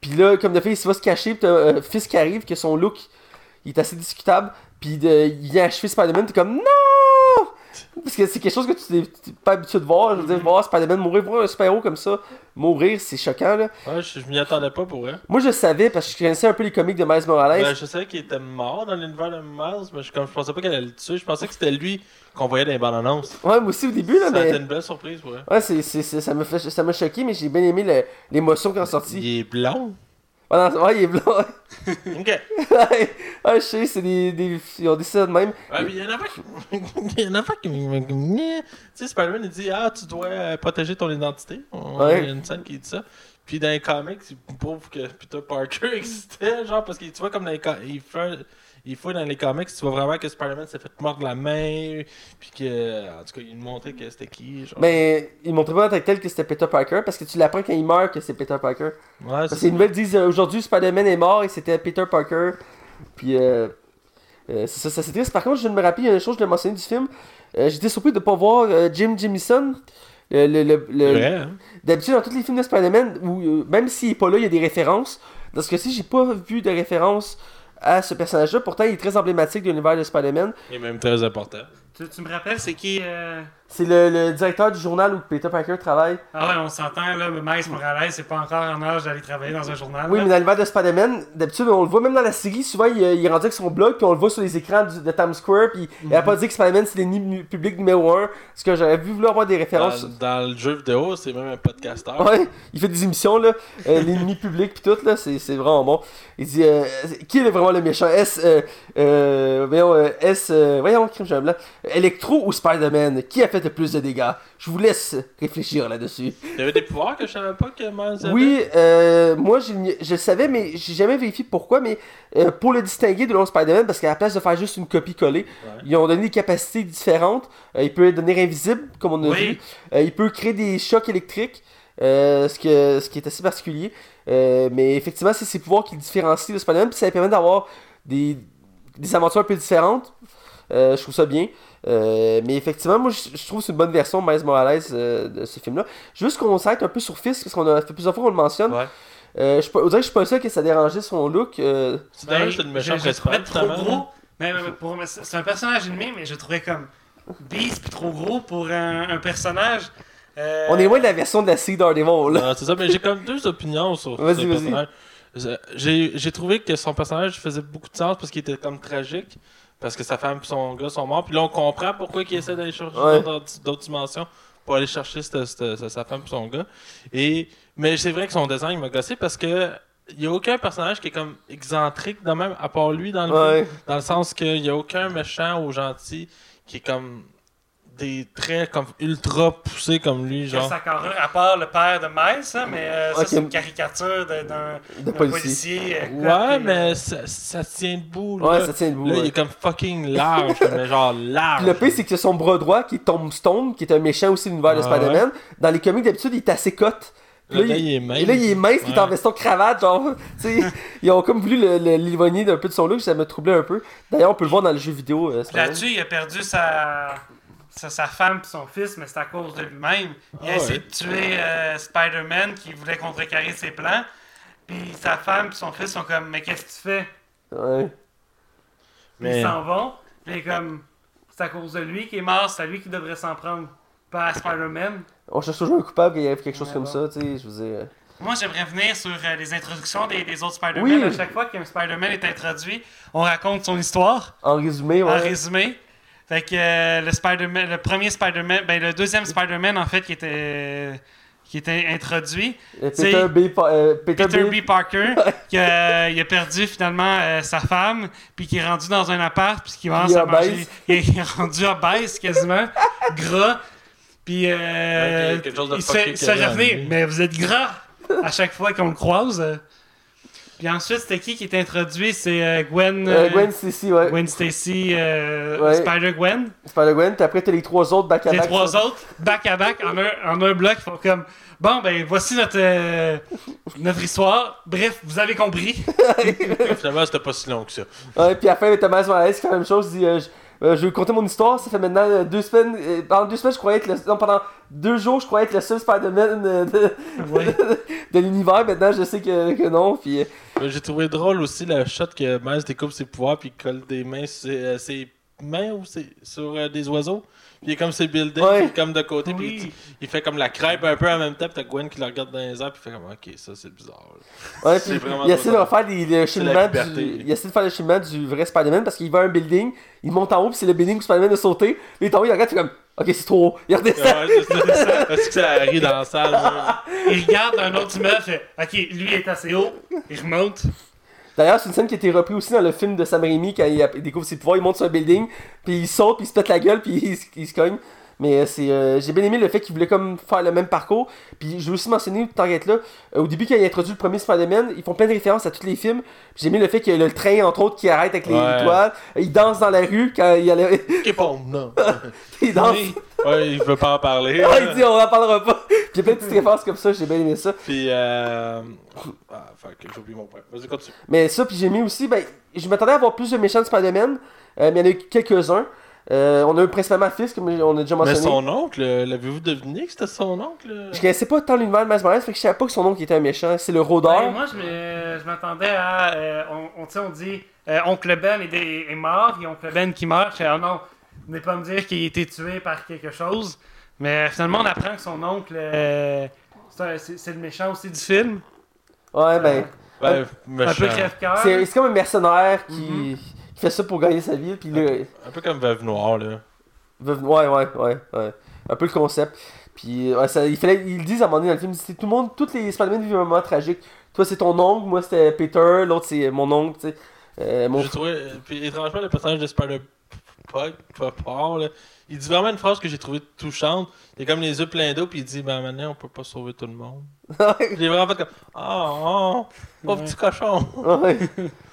Puis là, comme de fait, il va se cacher, puis t'as euh, Fils qui arrive, que son look, il est assez discutable. Puis de- il vient achever Spider-Man, t'es comme, non! Parce que c'est quelque chose que tu n'es pas habitué de voir. Je veux dire, voir Spider-Man mourir, voir un super-héros comme ça, mourir, c'est choquant, là. Ouais, je, je m'y attendais pas pour vrai. Moi, je savais, parce que je connaissais un peu les comics de Miles Morales. Ben, je savais qu'il était mort dans l'univers de Miles, mais je, comme, je pensais pas qu'elle allait le tuer. Je pensais que c'était lui qu'on voyait dans les bandes annonces. Ouais, moi aussi au début, là, Ça a mais. été une belle surprise, ouais. Ouais, c'est, ça fait, ça m'a choqué, mais j'ai bien aimé l'émotion qui en sorti. Il est blond. Ah, non, ouais, il est blanc. Ok. Ouais, ouais, ouais, je sais, c'est des, des. Ils ont décidé de même. mais il y en a pas qui. Il y en a pas qui. Tu sais, Spider-Man, il dit Ah, tu dois euh, protéger ton identité. Ouais. Il y a une scène qui dit ça. Puis dans les comics, il prouve que Peter Parker existait, genre, parce que tu vois, comme dans les co- il fait, il faut dans les comics, tu vois vraiment que Spider-Man s'est fait mordre la main, puis que, en tout cas, il montrait que c'était qui, genre. Mais ils montraient pas en tant que tel que c'était Peter Parker parce que tu l'apprends quand il meurt que c'est Peter Parker. ouais, Parce que c'est les nouvelles disent euh, aujourd'hui Spider-Man est mort et c'était Peter Parker. Puis euh, euh, c'est ça, ça c'est triste. Par contre, je me rappeler il y a une chose que je l'ai mentionné du film. Euh, J'étais surpris de ne pas voir Jim Jamison. Le, le, le- hein? D'habitude, dans tous les films de Spider-Man, où, même s'il est pas là, il y a des références. Dans ce cas-ci, j'ai pas vu de référence à ce personnage-là. Pourtant, il est très emblématique de l'univers de Spider-Man. Est même très important. Tu, tu me rappelles, c'est qui euh, C'est le, le directeur du journal où Peter Parker travaille. Ah ouais, on s'entend, là, mais Miles Morales, c'est pas encore en âge d'aller travailler dans un journal. Oui, là. mais dans l'univers de Spider-Man, d'habitude, on le voit même dans la série, souvent il, il est rendu avec son blog, puis on le voit sur les écrans du- de Times Square, puis il a pas dit que Spider-Man c'est l'ennemi public numéro 1. Parce que j'aurais vu vouloir avoir des références. Dans, dans le jeu vidéo, c'est même un podcasteur. Ouais, il fait des émissions, là, euh, l'ennemi public, puis tout, là, c'est c'est vraiment bon. Il dit, euh, qui est vraiment le méchant? S, euh, euh, voyons, euh, S, euh, voyons, crime, j'ai un blanc. Electro ou Spider-Man? Qui a fait le plus de dégâts? Je vous laisse réfléchir là-dessus. Il y avait des pouvoirs que je savais pas que Miles avait? Oui, euh, moi je, je le savais, mais j'ai jamais vérifié pourquoi. Mais euh, pour le distinguer de l'autre Spider-Man, parce qu'à la place de faire juste une copie-collée, Ouais. ils ont donné des capacités différentes. Euh, il peut devenir invisible, comme on a Oui. vu. Il peut créer des chocs électriques, euh, ce, que, ce qui est assez particulier. Euh, mais effectivement, c'est ces pouvoirs qui le différencient de Spider-Man, puis ça permet d'avoir des, des aventures un peu différentes. Euh, je trouve ça bien. Euh, mais effectivement, moi je, je trouve que c'est une bonne version de Miles Morales euh, de ce film-là. Juste qu'on s'arrête un peu sur Fisk, parce qu'on a fait plusieurs fois qu'on le mentionne. Ouais. Euh, je, on dirait que je suis pas le seul que ça dérangeait son look. euh, C'est Ben, c'est le méchant je- je le trouvais principal, trop finalement. gros. Mais, mais pour- mais c'est un personnage ennemi, mais je trouvais comme beast puis trop gros pour un, un personnage. Euh, On est loin de la version de la série Daredevil, là. Non, c'est ça, mais j'ai comme deux opinions sur Vas-y, ce vas-y. personnage. J'ai j'ai trouvé que son personnage faisait beaucoup de sens parce qu'il était comme tragique. Parce que sa femme et son gars sont morts. Puis là, on comprend pourquoi il essaie d'aller chercher Ouais. d'autres dimensions pour aller chercher cette- cette- cette- sa femme et son gars. Et, mais c'est vrai que son design m'a gossé parce que il n'y a aucun personnage qui est comme excentrique de même, à part lui dans le film. Dans le sens qu'il n'y a aucun méchant ou gentil qui est comme des traits comme ultra poussés comme lui, genre. à part le père de Miles, hein, mais euh, ça, c'est une caricature de- d'un De policier. policier. euh, Ouais, mais et, ça, ça tient debout. Là, Ouais, ça tient debout. Là, il est comme fucking large, mais genre large. Puis le pire, c'est que son bras droit, qui est Tombstone, qui est un méchant aussi de l'univers de Ah, Spider-Man, dans les comics d'habitude, il est assez cote. Là, là, il est mince. Et là, il est mince, puis il est en veston cravate, genre. tu sais, ils ont comme voulu l'éloigner d'un peu de son look, ça m'a troublé un peu. D'ailleurs, on peut le voir dans le jeu vidéo. euh, Là-dessus, il a perdu sa, sa, sa femme et son fils, mais c'est à cause de lui-même. Il a Ah essayé ouais. de tuer euh, Spider-Man qui voulait contrecarrer ses plans. Puis sa femme et son fils sont comme Mais qu'est-ce que tu fais? Ouais. Mais- Ils s'en vont. Puis comme C'est à cause de lui qui est mort, c'est à lui qui devrait s'en prendre. Pas à Spider-Man. On cherche toujours un coupable quand il arrive quelque chose Ouais, comme bon. ça, tu sais, je veux dire. Moi, j'aimerais revenir sur euh, les introductions des, des autres Spider-Man. Oui. À chaque fois qu'un Spider-Man est introduit, on raconte son histoire. En résumé, En ouais. résumé. Fait que euh, le Spider-Man, le premier Spider-Man, ben le deuxième Spider-Man en fait qui était qui était introduit, Euh, c'est- Peter B. Pa- euh, Peter, Peter B. B. Parker, qui a, il a perdu finalement euh, sa femme, puis qui est rendu dans un appart, puis qui commence à manger, il est rendu obèse quasiment, gras, puis euh, Ouais, il se fait, se revenir, mais vous êtes gras à chaque fois qu'on le croise. Puis ensuite, c'était qui qui est introduit? C'est euh, Gwen, Euh, euh, Gwen Stacy, ouais. Gwen Stacy, euh, Ouais. Spider-Gwen. Spider-Gwen, puis après t'as les trois autres back à Les back. trois autres, back à back, en un, en un bloc, ils font comme Bon, ben voici notre, euh, notre histoire. Bref, vous avez compris. Finalement, c'était pas si long que ça. Ouais, puis à la fin, Thomas qui fait la même chose, il dit euh, je, vais vous conter mon histoire, ça fait maintenant euh, deux semaines. euh, pendant deux semaines, je croyais être le. Non, pendant deux jours, je croyais être le seul Spider-Man euh, de, Ouais. de l'univers. Maintenant, je sais que, que non. Puis, J'ai trouvé drôle aussi le shot que Miles découpe ses pouvoirs puis colle des mains sur ses, ses mains ou ses- sur des oiseaux. Puis il est comme ses buildings, Ouais. puis il est comme de côté, puis il, il fait comme la crêpe un peu en même temps, puis t'as Gwen qui le regarde dans les airs, puis il fait comme ok, ça c'est bizarre. ouais, puis il essaie de refaire des, le cheminement du, il essaie de faire le cheminement du vrai Spider-Man parce qu'il va à un building, il monte en haut, puis c'est le building où Spider-Man a sauté. Puis il est en haut, il regarde, il fait comme Ok, c'est trop haut. Il redescend. Ouais, c'est ça. Parce que ça arrive dans la salle. Il regarde un autre immeuble, fait Ok, lui est assez haut. Il remonte. D'ailleurs, c'est une scène qui a été reprise aussi dans le film de Sam Raimi quand il, découvre ses pouvoirs, il monte sur un building, puis il saute, puis il se pète la gueule, puis il se cogne. Mais euh, c'est, euh, j'ai bien aimé le fait qu'il voulait comme faire le même parcours. Puis je veux aussi mentionner, qu'être là, euh, au début quand il a introduit le premier Spider-Man, ils font plein de références à tous les films. Puis j'ai aimé le fait qu'il y a le train, entre autres, qui arrête avec les Ouais. étoiles. Il danse dans la rue quand il allait... Ok, bon, non. il danse. Oui. Ouais, il veut pas en parler. Ah, il dit on en parlera pas. Puis il y a plein de petites références comme ça, j'ai bien aimé ça. Puis, euh. Ah, fuck, j'ai oublié mon point. Vas-y, continue. Mais ça, puis j'ai mis aussi, ben, je m'attendais à avoir plus de méchants de Spider-Man, euh, mais il y en a eu quelques-uns. Euh, on a eu principalement Fisk, comme on a déjà Mais mentionné. son oncle, euh, l'avez-vous deviné que c'était son oncle Je connaissais pas tant l'univers de Miles Morales, fait que je savais pas que son oncle était un méchant. C'est le rôdeur. Ben, moi, je m'attendais à. euh, on, dit euh, Oncle Ben est, est mort, et Oncle Ben qui meurt. Je fais, ah non, venez pas me dire qu'il a été tué par quelque chose. Mais finalement, on apprend que son oncle, euh, c'est un- c'est c'est le méchant aussi du film. Ouais, ben. Ben, Un peu crève-cœur. C'est c'est comme un mercenaire qui, Mhm. Qui fait ça pour gagner sa vie, puis là. Un peu comme Veuve Noire, là. veut- Ouais, ouais, ouais, ouais. Un peu le concept. Puis, ouais, ça, il fallait, ils disent à un moment donné dans le film, c'est tout le monde, tous les Spider-Man vivent un moment tragique. Toi, c'est ton oncle, moi, c'était Peter, l'autre, c'est mon oncle, tu sais. Euh, mon J'ai trouvé. euh, Puis étrangement, le personnage de Spider-Pug, pas fort, là. Il dit vraiment une phrase que j'ai trouvée touchante. Il a comme les yeux pleins d'eau, puis il dit Ben maintenant, on peut pas sauver tout le monde. J'ai vraiment fait comme Ah, oh, pauvre petit cochon. ouais,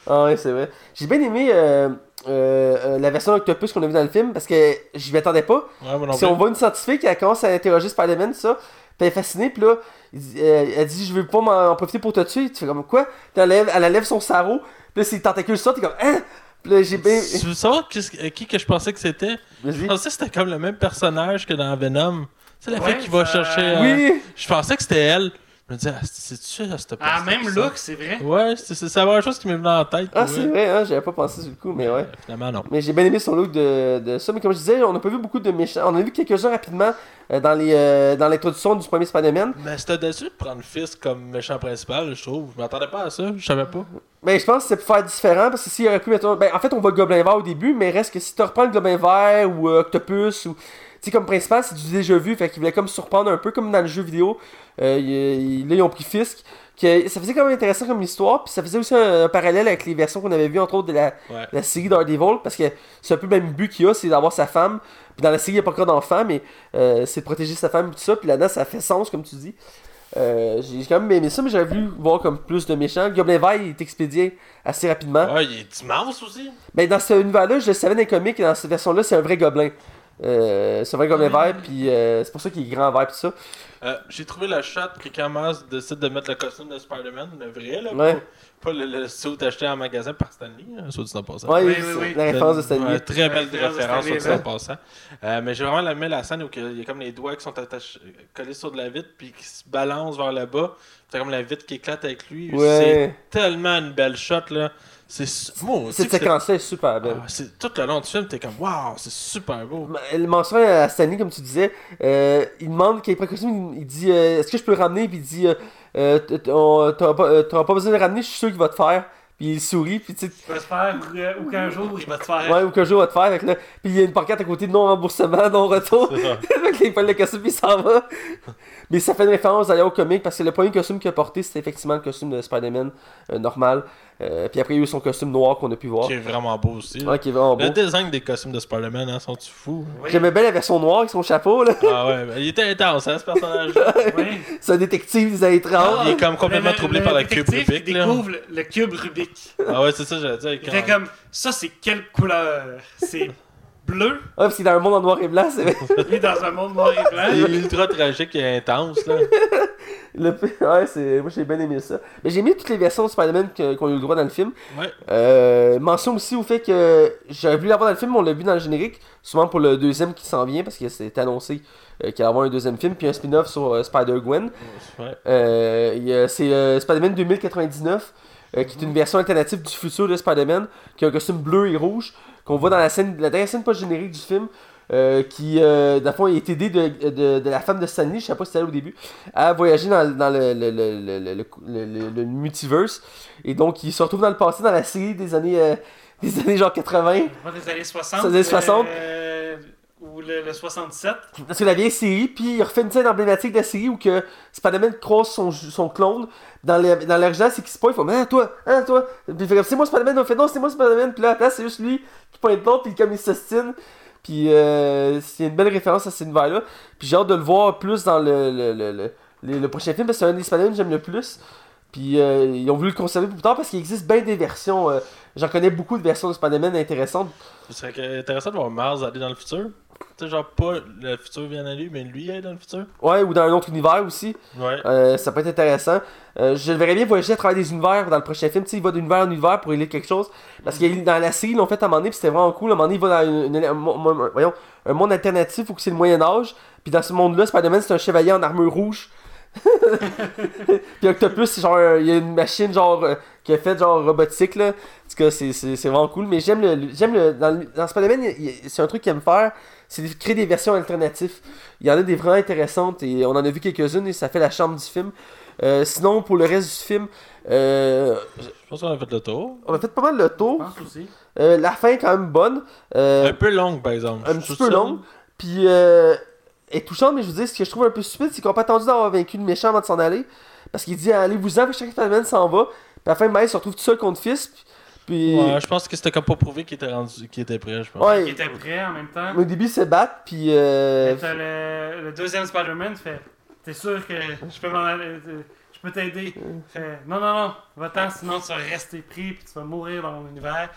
ah ouais c'est vrai. J'ai bien aimé euh, euh, euh, la version d'Octopus qu'on a vu dans le film parce que je m'y attendais pas. Ouais, Si on voit une scientifique, elle commence à interroger Spider-Man, ça, puis elle est fascinée, puis là, elle dit Je veux pas m'en en profiter pour te tuer. Tu fais comme quoi Puis elle, lève- elle son sarrau, puis là, ses tentacules sortent, t'es comme Hein? Puis là. Tu veux savoir euh, qui que je pensais que c'était? Je pensais que c'était comme le même personnage que dans Venom. Tu sais, la Ouais, fille qui va chercher. euh, Oui Je pensais que c'était elle. Je me disais, ah, c'est-tu à cette Ah, même look, c'est vrai. Ouais, c'est c'est la première chose qui m'est venue en tête. Ah, c'est vrai, hein, j'avais pas pensé sur le coup, mais ouais. Euh, Finalement, non. Mais j'ai bien aimé son look de, de ça. Mais comme je disais, on n'a pas vu beaucoup de méchants. On a vu quelques-uns rapidement euh, dans les euh, dans l'introduction du premier Spider-Man. Mais c'était déçu de prendre Fist comme méchant principal, je trouve. Je m'attendais pas à ça, je savais pas. Mais je pense que c'est pour faire différent parce que s'il aurait pu mettre. Ben, en fait, on voit Gobelin Vert au début, mais reste que si tu reprends le Gobelin Vert ou euh, Octopus ou. Tu sais, comme principal, c'est du déjà vu, fait qu'il voulait comme surprendre un peu comme dans le jeu vidéo. Euh, là, ils ont pris Fisk. Que, ça faisait quand même intéressant comme histoire, puis ça faisait aussi un, un parallèle avec les versions qu'on avait vues, entre autres, de la, Ouais. la série Daredevil, parce que c'est un peu le même but qu'il a, c'est d'avoir sa femme. Puis dans la série, il n'y a pas encore d'enfant, mais euh, c'est de protéger sa femme et tout ça. Puis là-dedans, ça fait sens, comme tu dis. Euh, j'ai quand même aimé ça, mais j'aurais voulu voir comme plus de méchants. Le Gobelin Vert, il est expédié assez rapidement. Ouais, il est immense aussi. Mais dans ce univers-là, je le savais dans les comics, et dans cette version-là, c'est un vrai gobelin. Euh, c'est un vrai gobelin vert, puis euh, c'est pour ça qu'il est grand vert, pis ça. Euh, J'ai trouvé la shot que Miles décide de mettre le costume de Spider-Man, le vrai, là, Ouais. pas, pas le, le suit acheté en magasin par Stanley, hein, soit dit en passant. Ouais, Oui, c'est oui, oui. la référence de Stanley. Très belle référence sur ça en passant. Euh, mais j'ai vraiment aimé la scène où il y a comme les doigts qui sont attachés, collés sur de la vitre puis qui se balancent vers le bas. C'est comme la vitre qui éclate avec lui. C'est tellement une belle shot là. C'est Cette séquence-là est super belle. Ah, c'est tout le long du film, t'es comme waouh, c'est super beau. Elle mentionne à Stanley, comme tu disais, euh, il demande qu'il prend le costume, il dit euh, Est-ce que je peux le ramener? Puis il dit euh, euh, T'auras pas, pas besoin de le ramener, je suis sûr qu'il va te faire. Puis il sourit, puis tu sais, Il va se faire, ou, euh, ou qu'un jour, il va te faire. ouais, ou qu'un jour il va te faire. Que là, puis il y a une pancarte à côté de non remboursement, non retour. Là, il prend le costume, puis il s'en va. Mais ça fait une référence d'ailleurs au comic parce que le premier costume qu'il a porté, c'était effectivement le costume de Spider-Man euh, normal. Euh, puis après, il y a eu son costume noir qu'on a pu voir. Qui est vraiment beau aussi. Ouais, qui est vraiment beau. Le design des costumes de Spider-Man, hein, sont-tu fous? Oui. J'aimais bien la version noire avec son chapeau, là. Ah ouais, ben, il était intense, hein, ce personnage-là. Oui. C'est un détective des années 30. il est comme complètement Le- troublé le par la cube Rubik. là. découvre le, le cube Rubik. Ah ouais, c'est ça, j'allais dire. Il fait comme ça, c'est quelle couleur? C'est bleu? Ouais, parce qu'il est dans un monde en noir et blanc, c'est vrai. Lui dans un monde noir et Il blanc. est ultra tragique et intense, là. Le... Ouais, c'est... Moi, j'ai bien aimé ça. Mais j'ai aimé toutes les versions de Spider-Man qu'on a eu le droit dans le film. Ouais. Euh, mention aussi au fait que j'aurais voulu l'avoir dans le film, mais on l'a vu dans le générique, souvent pour le deuxième qui s'en vient, parce que c'est annoncé euh, qu'il y avoir un deuxième film, puis un spin-off sur euh, Spider-Gwen. Ouais. Euh, c'est Spider-Man 2099, euh, qui est une version alternative du futur de Spider-Man, qui a un costume bleu et rouge, qu'on voit dans la scène, la dernière scène pas générique du film, euh, qui, euh, dans le fond, est aidé de, de, de la femme de Stanley, je sais pas si c'était elle au début, à voyager dans, dans le, le, le, le, multiverse. Et donc, il se retrouve dans le passé, dans la série des années, euh, des années genre 80. Pas des années 60. Des années 60. euh, ou le, le 67. Parce que la vieille série, puis il refait une scène emblématique de la série où que Spider-Man croise son, son clone. Dans l'original, c'est qu'il se pointe, il fait Ah, toi, ah, toi. Puis il fait comme, c'est moi Spider-Man, il fait non, c'est moi Spider-Man. Puis là, place, c'est juste lui qui pointe l'autre, puis comme il s'ostine. Puis euh, c'est une belle référence à cet univers-là. Puis j'ai hâte de le voir plus dans le, le, le, le, le- prochain film, parce que c'est un des que j'aime le plus. Puis euh, ils ont voulu le conserver plus tard parce qu'il existe bien des versions. euh, J'en connais beaucoup de versions de Spider-Man intéressantes. Ce serait intéressant de voir Mars aller dans le futur. Tu sais, genre, pas le futur vient à lui, mais lui aller dans le futur. Ouais, ou dans un autre univers aussi. Ouais. Euh, ça peut être intéressant. Euh, je le verrais bien voyager à travers des univers dans le prochain film. Tu sais, il va d'univers en univers pour élire quelque chose. Parce que dans la série, ils l'ont fait à un moment donné, puis c'était vraiment cool. À un moment donné, il va dans une- une- un, voyons, un monde alternatif où c'est le Moyen-Âge. Puis dans ce monde-là, Spider-Man, c'est un chevalier en armure rouge. puis Octopus, c'est genre, il y a une machine genre euh, qui est faite genre robotique là. En tout cas, c'est, c'est, c'est vraiment cool. Mais j'aime le, j'aime le, dans, dans Spider-Man, il c'est un truc qu'il aime faire, c'est de créer des versions alternatives. Il y en a des vraiment intéressantes et on en a vu quelques-unes et ça fait la charme du film. Euh, sinon, pour le reste du film, euh, Je pense qu'on a fait le tour. on a fait pas mal le Je tour. pense aussi. Euh, la fin est quand même bonne. Euh, Un peu longue, par exemple. un petit peu longue. Puis, euh, elle est touchante, mais je vous dis, ce que je trouve un peu stupide, c'est qu'on n'a pas attendu d'avoir vaincu le méchant avant de s'en aller. Parce qu'il dit, allez-vous-en, chaque Spider-Man s'en va. Puis à la fin, Miles se retrouve tout seul contre. Puis, puis- Ouais, je pense que c'était comme pas prouvé qu'il était rendu, qu'il était prêt, je pense. Ouais. Qui était prêt en même temps. au début, se battent, puis. euh, t'as le, le deuxième Spider-Man fait T'es sûr que je peux m'en aller euh, Je peux t'aider Fait Non, non, non, va-t'en, sinon tu vas rester pris puis tu vas mourir dans mon univers.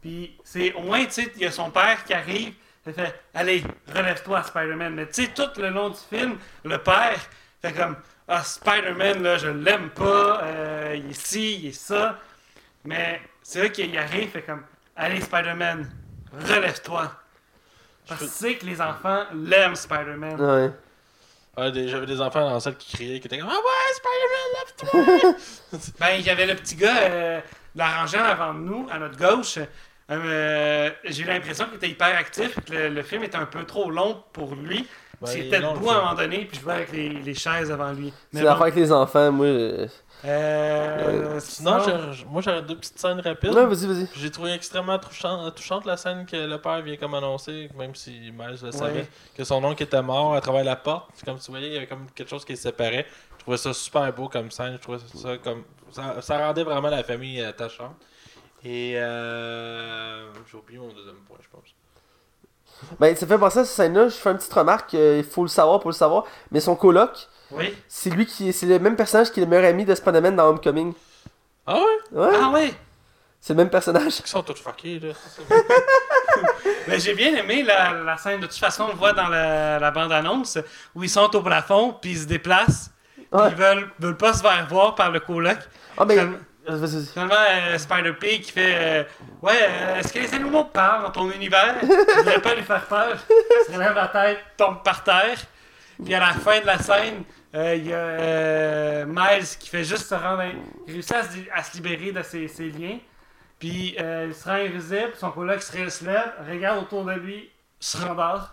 Puis c'est au moins, tu sais, il y a son père qui arrive. Il fait Allez, relève-toi, Spider-Man. Mais tu sais, tout le long du film, le père fait comme Ah, Spider-Man, là, je l'aime pas. euh, il est ci, il est ça. Mais c'est là qu'il arrive, fait comme Allez, Spider-Man, relève-toi. Parce que tu sais que les enfants l'aiment, Spider-Man. Ouais. J'avais des enfants dans la salle qui criaient, qui étaient comme Ah ouais, Spider-Man, lève-toi! Ben, il y avait le petit gars, euh, la rangée avant nous, à notre gauche. Euh, J'ai eu l'impression qu'il était hyper actif, que le, le film était un peu trop long pour lui. Ben, il était debout à un moment donné, puis je jouais avec les, les chaises avant lui. C'est Mais l'affaire bon, avec les enfants, moi. euh, euh, Sinon, j'ai- moi j'aurais deux petites scènes rapides. Ouais, vas-y, vas-y. J'ai trouvé extrêmement touchante, touchante la scène que le père vient comme annoncer, même si Miles le savait, Ouais. que son oncle était mort à travers la porte. C'est Comme tu voyais, il y avait comme quelque chose qui les séparait. Je trouvais ça super beau comme scène. Je trouvais ça comme. Ça, ça rendait vraiment la famille attachante. Et euh, j'ai oublié mon deuxième point, je pense. Ben, ça fait penser à cette scène-là, je fais une petite remarque, euh, il faut le savoir pour le savoir. Mais son coloc, Oui. c'est lui qui. C'est le même personnage qui est le meilleur ami de Spider-Man dans Homecoming. Ah ouais? Ouais, Ah ouais! c'est le même personnage. Ils sont tous fuckés là. Mais j'ai bien aimé la, la scène. De toute façon, on le voit dans la, la bande-annonce où ils sont au plafond, puis ils se déplacent. puis Ouais. Ils veulent, veulent pas se faire voir par le coloc. Ah, mais. Finalement-. Finalement, euh, Spider-Pig qui fait euh, Ouais, euh, est-ce que les animaux parlent dans ton univers? Je voudrais pas lui faire peur. Il se relève la tête, tombe par terre. Puis à la fin de la scène, euh, il y a euh, Miles qui fait juste se rendre. in- Il réussit à se, à se libérer de ses, ses liens. Puis euh, il se rend invisible. Son coloc se lève, regarde autour de lui, se rendort.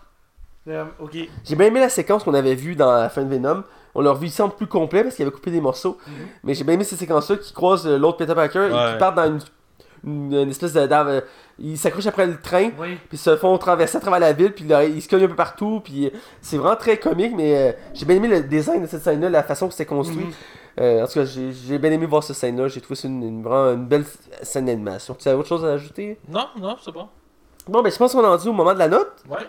Euh, ok. J'ai bien aimé la séquence qu'on avait vue dans la fin de Venom. On l'a revu ici en plus complet parce qu'il avait coupé des morceaux. Mais j'ai bien aimé cette séquence-là qui croise euh, l'autre Peter Parker et qui partent dans une, une, une espèce de. d'arbre, euh, ils s'accrochent après le train. Oui. Puis ils se font traverser à travers la ville, puis là, ils se cognent un peu partout, puis euh, c'est vraiment très comique, mais euh, j'ai bien aimé le design de cette scène-là, la façon que c'était construit. Mhm. Euh, en tout cas, j'ai j'ai bien aimé voir cette scène-là, j'ai trouvé ça une, une- vraiment une belle scène d'animation. Tu as autre chose à ajouter? Non, non, c'est bon. Bon, ben je pense qu'on est rendu au moment de la note. Ouais.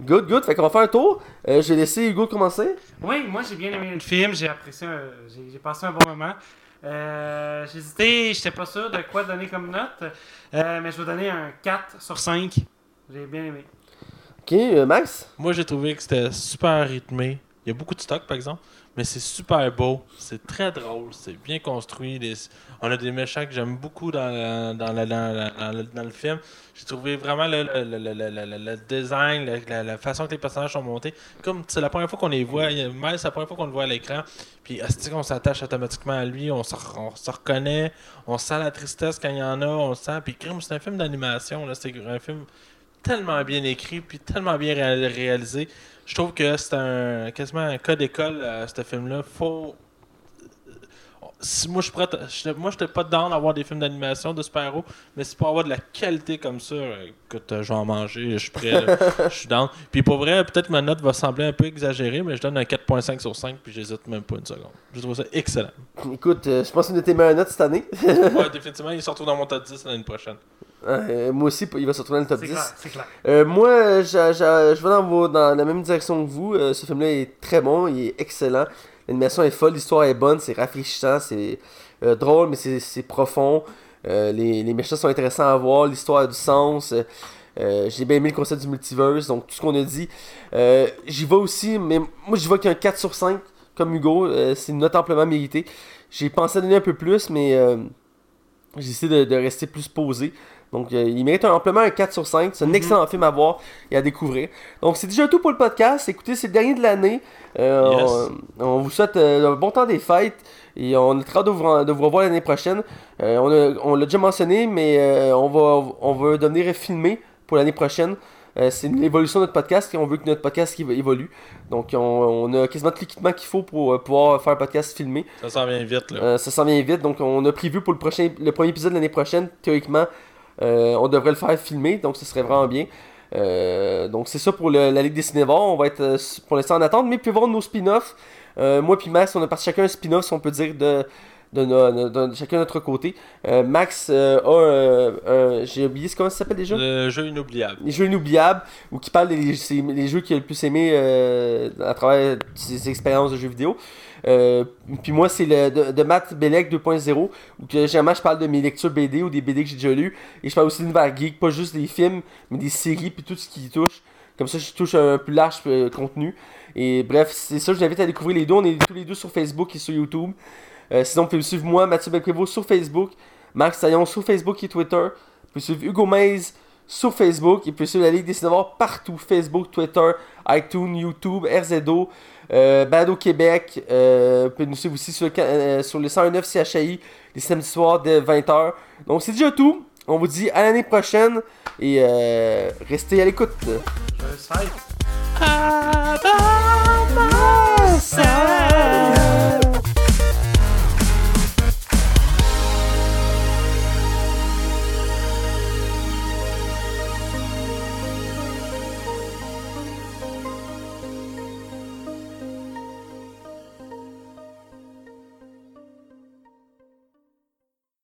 Good, good, fait qu'on va faire un tour. Euh, je vais laisser Hugo commencer. Oui, moi j'ai bien aimé le film, j'ai apprécié, j'ai passé un bon moment. Euh, j'ai hésité, j'étais pas sûr de quoi donner comme note, euh, mais je vais donner un 4 sur 5. J'ai bien aimé. Ok, euh, Max? Moi, j'ai trouvé que c'était super rythmé. Il y a beaucoup de stock, par exemple, mais c'est super beau. C'est très drôle. C'est bien construit. On a des méchants que j'aime beaucoup dans, dans, la- dans la- le, dans le film. J'ai trouvé vraiment le, le- le- design, la, façon que les personnages sont montés. Comme c'est la première fois qu'on les voit. Miles, c'est la première fois qu'on le voit à l'écran. Puis, qu'on s'attache automatiquement à lui. On se, on reconnaît. On sent la tristesse quand il y en a. On sent. Puis, c'est un film d'animation. C'est un film tellement bien écrit puis tellement bien ré- réalisé. Je trouve que c'est un quasiment un cas d'école euh, ce film-là. Faut si moi je suis prêt, à- j'étais- moi j'étais pas down d'avoir des films d'animation de super-héros, mais si pour avoir de la qualité comme ça, euh, écoute, euh, je vais en manger, je suis prêt, là. je suis down. Puis pour vrai, peut-être ma note va sembler un peu exagérée, mais je donne un 4.5 sur 5, puis j'hésite même pas une seconde. Je trouve ça excellent. Écoute, euh, je pense que c'est une de tes meilleures notes cette année. Ouais, définitivement, il se retrouve dans mon top 10 l'année prochaine. Euh, moi aussi, il va se retrouver dans le top C'est 10. clair, c'est clair. Euh, moi, je, je- je vais dans, vos- dans la même direction que vous. Euh, ce film-là est très bon, il est excellent. L'animation est folle, l'histoire est bonne, c'est rafraîchissant, c'est euh, drôle, mais c'est profond. Euh, les, les méchants sont intéressants à voir, l'histoire a du sens. Euh, J'ai bien aimé le concept du multiverse, donc tout ce qu'on a dit. J'y vais aussi, mais moi j'y vais qu'un 4 sur 5, comme Hugo. c'est une note amplement méritée. J'ai pensé à donner un peu plus, mais j'ai essayé de, de rester plus posé. Donc, euh, il mérite un- amplement un 4 sur 5. C'est un Mhm. excellent film à voir et à découvrir. Donc, c'est déjà tout pour le podcast. Écoutez, c'est le dernier de l'année. Euh, Yes. on, on vous souhaite euh, un bon temps des fêtes et on est très de vous, de vous revoir l'année prochaine. Euh, on l'a déjà mentionné, mais euh, on, va, on va devenir filmé pour l'année prochaine. Euh, c'est l'évolution de notre podcast et on veut que notre podcast évo- évolue. Donc, on, on a quasiment tout l'équipement qu'il faut pour euh, pouvoir faire un podcast filmé. Ça s'en vient vite, là. Euh, ça s'en vient vite, donc on a prévu pour le prochain, le premier épisode de l'année prochaine, théoriquement, euh, on devrait le faire filmer, donc ce serait vraiment bien. Euh, donc c'est ça pour le- la Ligue des Cinévores, on va être euh, pour l'instant en attente, mais puis voir nos spin-offs. Euh, moi puis Max, on a parti chacun un spin-off, si on peut dire, de, de, no- de- de chacun de notre côté. Euh, Max euh, a euh, un- j'ai oublié, comment ça s'appelle déjà? Le jeu inoubliable. les jeux inoubliables ou qui parlent des les jeux qu'il a le plus aimé euh, à travers ses expériences de jeux vidéo. Euh, puis moi, c'est le de, Matt Bellec 2.0 où généralement je parle de mes lectures BD ou des BD que j'ai déjà lues. Et je parle aussi d'univers geek, pas juste des films, mais des séries puis tout ce qui touche. Comme ça, je touche un plus large euh, contenu. Et bref, c'est ça, je vous invite à découvrir les deux. On est tous les deux sur Facebook et sur YouTube. Euh, sinon, vous pouvez suivre moi, Mathieu Belprévost, sur Facebook. Max Taillon sur Facebook et Twitter. Vous pouvez suivre Hugo Maze sur Facebook. Et pouvez suivre la Ligue des Cinévores partout. Facebook, Twitter, iTunes, YouTube, RZO, euh, Bado Québec, euh, vous pouvez nous suivre aussi sur le, euh, sur le 109 CHI, les samedis soirs dès 20h. Donc c'est déjà tout. On vous dit à l'année prochaine et restez à l'écoute.